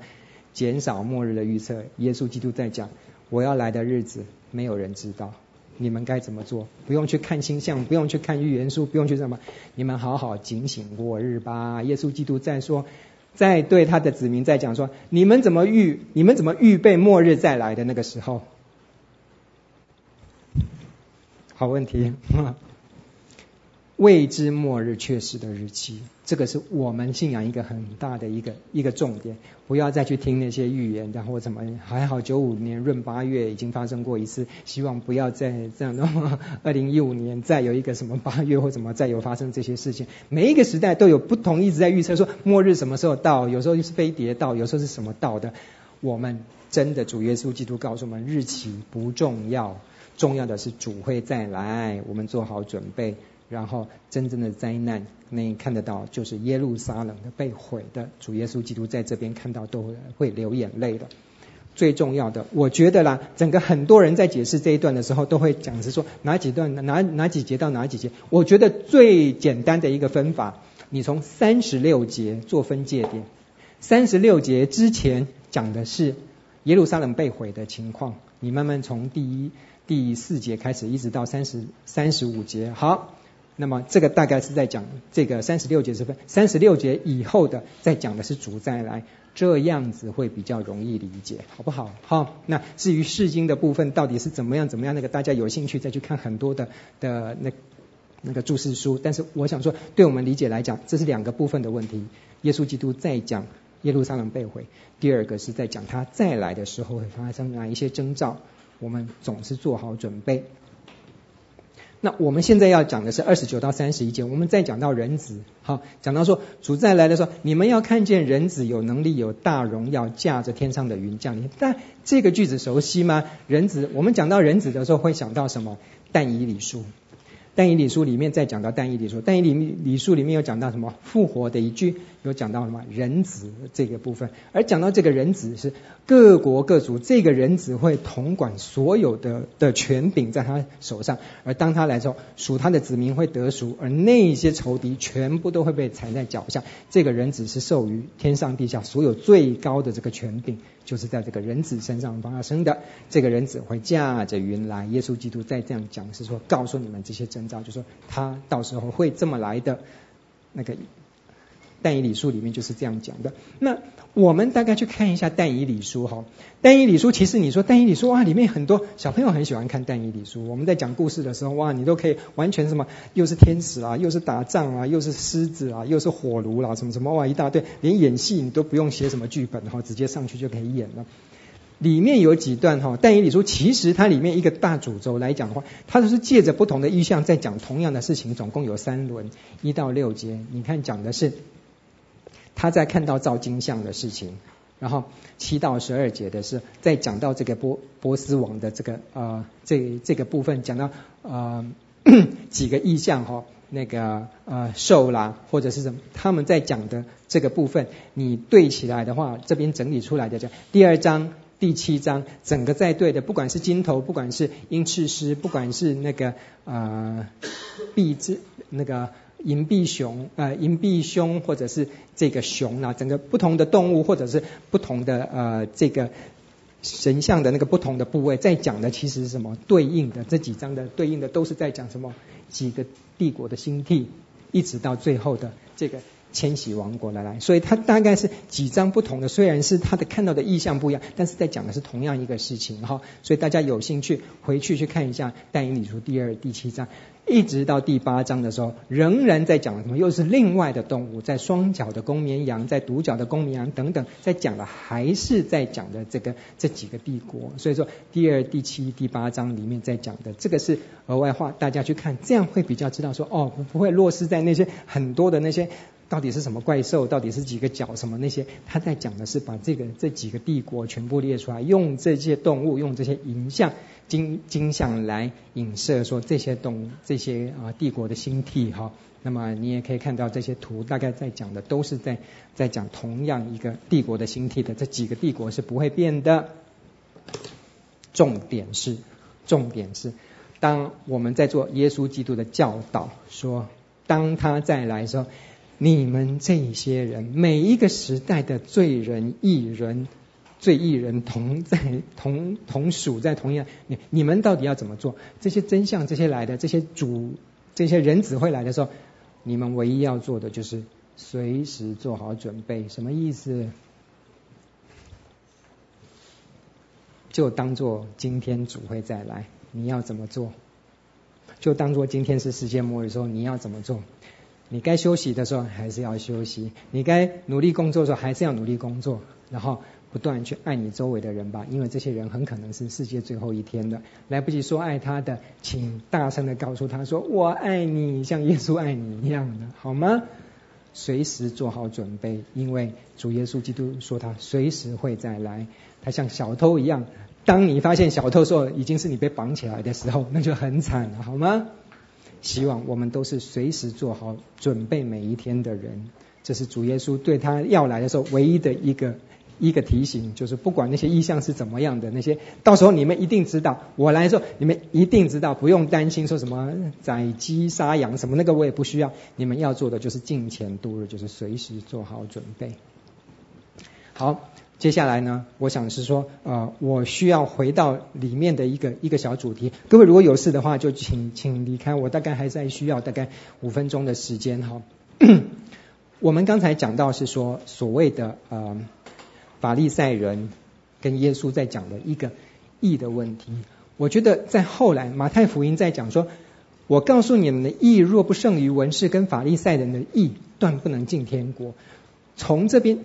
减少末日的预测。耶稣基督在讲，我要来的日子没有人知道，你们该怎么做？不用去看星象，不用去看预言书，不用去什么，你们好好警醒过日吧。耶稣基督在说，在对他的子民在讲说，你们怎么预，你们怎么预备末日再来的那个时候？好问题。<laughs> 未知末日确实的日期，这个是我们信仰一个很大的一个一个重点。不要再去听那些预言，然后怎么还好九五年闰八月已经发生过一次，希望不要再这样的。<laughs> 二零一五年再有一个什么八月或怎么再有发生这些事情。每一个时代都有不同，一直在预测说末日什么时候到，有时候就是飞碟到，有时候是什么到的。我们真的主耶稣基督告诉我们，日期不重要，重要的是主会再来，我们做好准备。然后真正的灾难，那你看得到就是耶路撒冷的被毁的，主耶稣基督在这边看到都会流眼泪的。最重要的，我觉得啦，整个很多人在解释这一段的时候，都会讲是说哪几段哪哪几节到哪几节。我觉得最简单的一个分法，你从三十六节做分界点。三十六节之前讲的是耶路撒冷被毁的情况，你慢慢从第一第四节开始，一直到三十三十五节，好。那么这个大概是在讲这个三十六节之分，三十六节以后的在讲的是主再来，这样子会比较容易理解，好不好？好，那至于释经的部分到底是怎么样怎么样，那个大家有兴趣再去看很多的的那那个注释书。但是我想说，对我们理解来讲，这是两个部分的问题。耶稣基督在讲耶路撒冷被毁，第二个是在讲他再来的时候会发生哪一些征兆，我们总是做好准备。那我们现在要讲的是二十九到三十一节，我们再讲到人子，好，讲到说主再来的时候，你们要看见人子有能力、有大荣耀，驾着天上的云降临。但这个句子熟悉吗？人子，我们讲到人子的时候会想到什么？但以理书。但以理书里面再讲到但以理书，但以理理书里面有讲到什么？复活的一句，有讲到什么？人子这个部分，而讲到这个人子是各国各族，这个人子会统管所有的的权柄在他手上，而当他来之后，属他的子民会得赎，而那些仇敌全部都会被踩在脚下。这个人子是授予天上地下所有最高的这个权柄。就是在这个人子身上发生的，这个人子会驾着云来。耶稣基督再这样讲，是说告诉你们这些征兆，就说他到时候会这么来的。那个但以理书里面就是这样讲的。那我们大概去看一下但以理书哈。但以理书其实你说但以理书哇，里面很多小朋友很喜欢看但以理书。我们在讲故事的时候哇，你都可以完全什么，又是天使啊，又是打仗啊，又是狮子啊，又是火炉啦，什么什么哇一大堆，连演戏你都不用写什么剧本哈，直接上去就可以演了。里面有几段哈，但以理书其实它里面一个大主轴来讲的话，它都是借着不同的意象在讲同样的事情，总共有三轮，一到六节，你看讲的是。他在看到造金像的事情，然后七到十二节的是在讲到这个波波斯王的这个呃这这个部分，讲到呃 <clears throat> 几个意象哈，那个呃兽啦或者是什么，他们在讲的这个部分，你对起来的话，这边整理出来的这第二章第七章整个在对的，不管是金头，不管是鹰翅狮，不管是那个呃臂之那个。银币熊，呃，银币熊或者是这个熊啊，整个不同的动物或者是不同的呃这个神像的那个不同的部位，在讲的其实是什么？对应的这几章的对应的都是在讲什么？几个帝国的兴替，一直到最后的这个。千禧王国来来，所以它大概是几张不同的，虽然是他的看到的意象不一样，但是在讲的是同样一个事情哈。所以大家有兴趣回去去看一下《但以理书》第二、第七章，一直到第八章的时候，仍然在讲什么？又是另外的动物，在双脚的公绵羊，在独角的公绵羊等等，在讲的还是在讲的这个这几个帝国。所以说第二、第七、第八章里面在讲的这个是额外话，大家去看，这样会比较知道说哦，不会落实在那些很多的那些。到底是什么怪兽？到底是几个角？什么那些？他在讲的是把这个这几个帝国全部列出来，用这些动物，用这些影像、金金像来影射说这些动物、这些啊帝国的兴替哈。那么你也可以看到这些图，大概在讲的都是在在讲同样一个帝国的兴替的，这几个帝国是不会变的。重点是，重点是，当我们在做耶稣基督的教导，说当他再来的时候。你们这些人，每一个时代的罪人、义人，罪义人同在同同属在同一样，你你们到底要怎么做？这些真相，这些来的，这些主，这些人子会来的时候，你们唯一要做的就是随时做好准备。什么意思？就当做今天主会再来，你要怎么做？就当做今天是世界末日的时候，你要怎么做？你该休息的时候还是要休息，你该努力工作的时候还是要努力工作，然后。不断去爱你周围的人吧，因为这些人很可能是世界最后一天的，来不及说爱他的，请大声的告诉他说：“我爱你，像耶稣爱你一样的，好吗？”随时做好准备，因为主耶稣基督说他随时会再来，他像小偷一样。当你发现小偷说已经是你被绑起来的时候，那就很惨了，好吗？希望我们都是随时做好准备每一天的人，这是主耶稣对他要来的时候唯一的一个。一个提醒就是，不管那些意象是怎么样的，那些到时候你们一定知道。我来的时候，你们一定知道，不用担心说什么宰鸡杀羊什么，那个我也不需要。你们要做的就是敬虔度日，就是随时做好准备。好，接下来呢，我想是说，呃，我需要回到里面的一个一个小主题。各位如果有事的话，就请请离开。我大概还在需要大概五分钟的时间哈。<clears throat> 我们刚才讲到是说所谓的呃。法利赛人跟耶稣在讲的一个义的问题，我觉得在后来马太福音在讲说，我告诉你们的义若不胜于文士跟法利赛人的义，断不能进天国。从这边，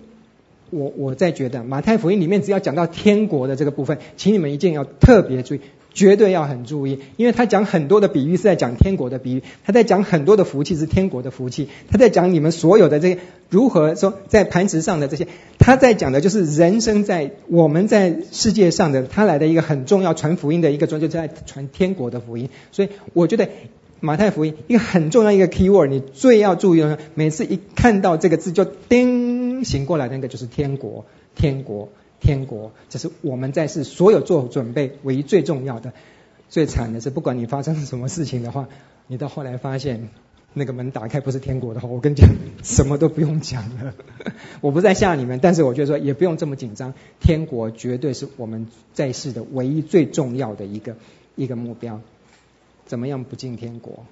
我我在觉得马太福音里面只要讲到天国的这个部分，请你们一定要特别注意。绝对要很注意，因为他讲很多的比喻是在讲天国的比喻，他在讲很多的福气是天国的福气，他在讲你们所有的这些如何说在磐石上的这些，他在讲的就是人生在我们在世界上的他来的一个很重要传福音的一个重要，就在传天国的福音。所以我觉得马太福音一个很重要一个 key word，你最要注意的，每次一看到这个字就叮醒过来那个就是天国，天国。天国，这是我们在世所有做准备唯一最重要的。最惨的是，不管你发生了什么事情的话，你到后来发现那个门打开不是天国的话，我跟你讲，什么都不用讲了。<laughs> 我不在吓你们，但是我觉得说也不用这么紧张。天国绝对是我们在世的唯一最重要的一个一个目标。怎么样不进天国？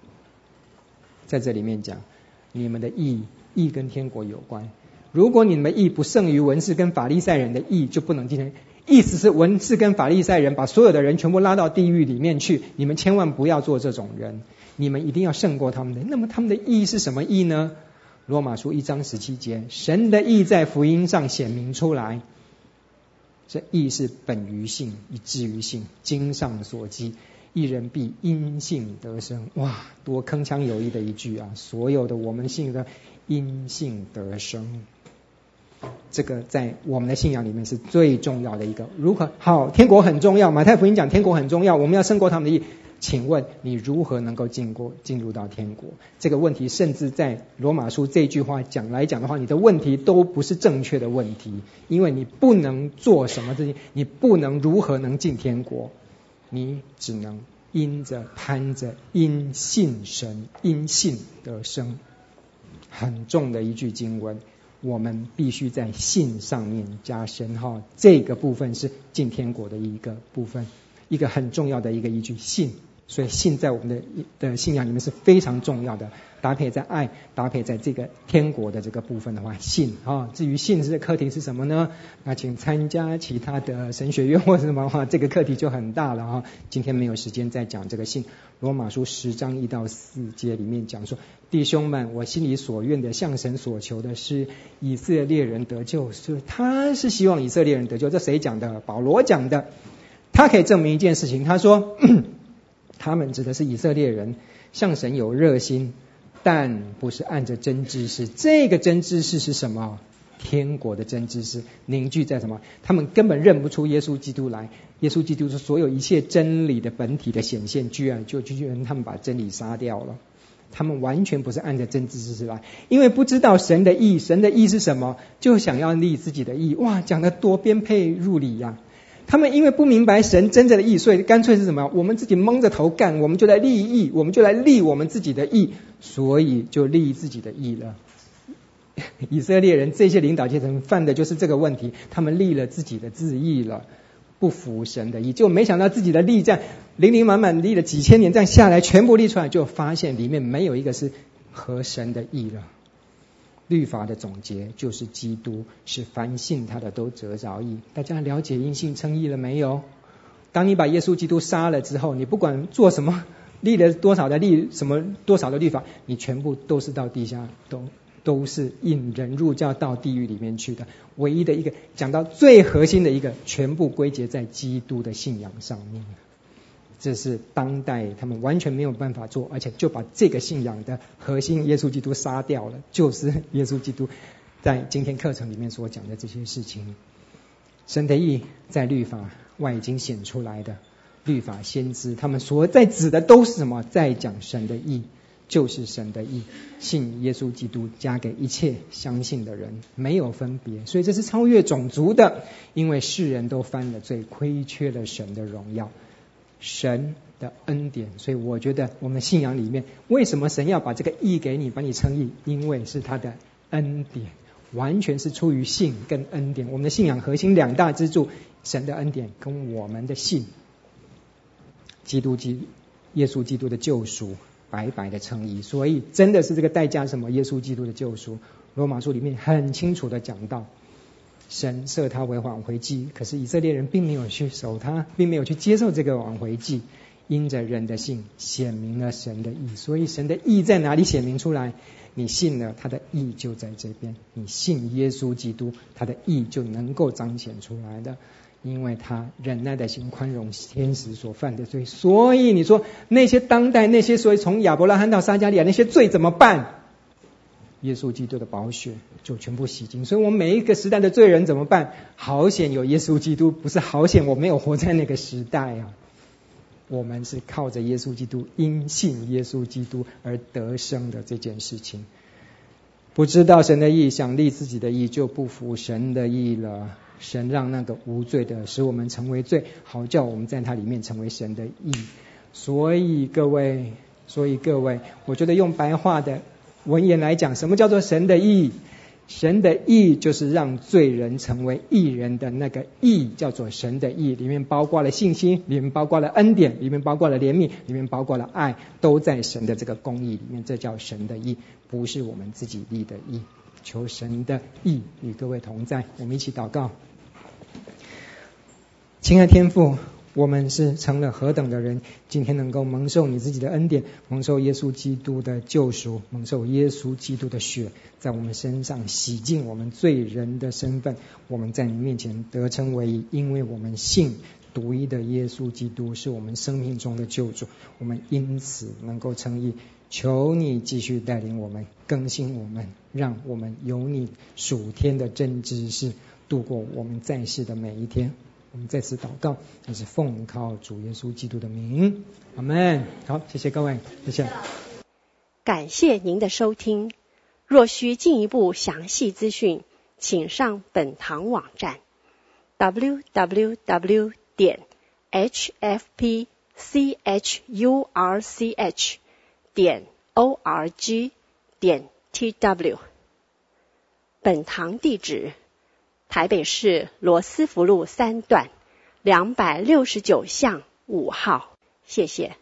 在这里面讲，你们的义义跟天国有关。如果你们义不胜于文士跟法利赛人的义，就不能进天。意思是文士跟法利赛人把所有的人全部拉到地狱里面去，你们千万不要做这种人，你们一定要胜过他们的。那么他们的义是什么义呢？罗马书一章十七节，神的义在福音上显明出来。这义是本于信，以至于信。经上所记，一人必因信得生。哇，多铿锵有力的一句啊！所有的我们信的因信得生。这个在我们的信仰里面是最重要的一个。如何好？天国很重要。马太福音讲天国很重要，我们要胜过他们的意。请问你如何能够进过进入到天国？这个问题，甚至在罗马书这句话讲来讲的话，你的问题都不是正确的问题，因为你不能做什么这些，你不能如何能进天国？你只能因着攀着因信神因信得生，很重的一句经文。我们必须在信上面加深哈，这个部分是进天国的一个部分，一个很重要的一个依据，信。所以信在我们的的信仰里面是非常重要的，搭配在爱，搭配在这个天国的这个部分的话，信啊。至于信这个课题是什么呢？那请参加其他的神学院或者什么的话，这个课题就很大了哈。今天没有时间再讲这个信。罗马书十章一到四节里面讲说，弟兄们，我心里所愿的，向神所求的是以色列人得救，是他是希望以色列人得救。这谁讲的？保罗讲的。他可以证明一件事情，他说。<coughs> 他们指的是以色列人，向神有热心，但不是按着真知识。这个真知识是什么？天国的真知识凝聚在什么？他们根本认不出耶稣基督来。耶稣基督是所有一切真理的本体的显现，居然就居然他们把真理杀掉了。他们完全不是按着真知识来，因为不知道神的意，神的意是什么，就想要立自己的意。哇，讲得多鞭辟入里呀！他们因为不明白神真正的义，所以干脆是什么？我们自己蒙着头干，我们就来立义，我们就来立我们自己的义，所以就立自己的义了。<laughs> 以色列人这些领导阶层犯的就是这个问题，他们立了自己的志意了，不服神的意，就没想到自己的立这样零零满满立了几千年，这样下来全部立出来，就发现里面没有一个是合神的意了。律法的总结就是基督，是凡信他的都得着义。大家了解因信称义了没有？当你把耶稣基督杀了之后，你不管做什么，立了多少的立什么多少的律法，你全部都是到地下都。都是引人入教到地狱里面去的，唯一的一个讲到最核心的一个，全部归结在基督的信仰上面。这是当代他们完全没有办法做，而且就把这个信仰的核心耶稣基督杀掉了，就是耶稣基督在今天课程里面所讲的这些事情。神的意在律法外已经显出来的，律法先知他们所在指的都是什么？在讲神的意。就是神的意，信耶稣基督，加给一切相信的人，没有分别。所以这是超越种族的，因为世人都犯了罪，亏缺了神的荣耀，神的恩典。所以我觉得我们信仰里面，为什么神要把这个义给你，把你称义？因为是他的恩典，完全是出于信跟恩典。我们的信仰核心两大支柱：神的恩典跟我们的信，基督基耶稣基督的救赎。白白的称义，所以真的是这个代价，什么？耶稣基督的救赎。罗马书里面很清楚的讲到，神设他为挽回祭，可是以色列人并没有去守他，并没有去接受这个挽回祭，因着人的信显明了神的意。所以神的意在哪里显明出来？你信了，他的意就在这边。你信耶稣基督，他的意就能够彰显出来的。因为他忍耐的心宽容天使所犯的罪，所以你说那些当代那些所谓从亚伯拉罕到撒迦利亚那些罪怎么办？耶稣基督的宝血就全部洗净。所以我们每一个时代的罪人怎么办？好险有耶稣基督，不是好险我没有活在那个时代啊！我们是靠着耶稣基督，因信耶稣基督而得生的这件事情。不知道神的意，想立自己的意，就不服神的意了。神让那个无罪的使我们成为罪，好叫我们在他里面成为神的义。所以各位，所以各位，我觉得用白话的文言来讲，什么叫做神的义？神的义就是让罪人成为义人的那个义，叫做神的义。里面包括了信心，里面包括了恩典，里面包括了怜悯，里面包括了爱，都在神的这个公义里面。这叫神的义，不是我们自己立的义。求神的义与各位同在，我们一起祷告。亲爱天父，我们是成了何等的人，今天能够蒙受你自己的恩典，蒙受耶稣基督的救赎，蒙受耶稣基督的血在我们身上洗净我们罪人的身份，我们在你面前得称为，因为我们信独一的耶稣基督是我们生命中的救主，我们因此能够称义。求你继续带领我们，更新我们，让我们有你属天的真知识，度过我们在世的每一天。我们再次祷告，也是奉靠主耶稣基督的名，阿门。好，谢谢各位，谢谢。感谢您的收听。若需进一步详细资讯，请上本堂网站：www 点 hfpchurch 点 org 点 tw。本堂地址。台北市罗斯福路三段两百六十九巷五号，谢谢。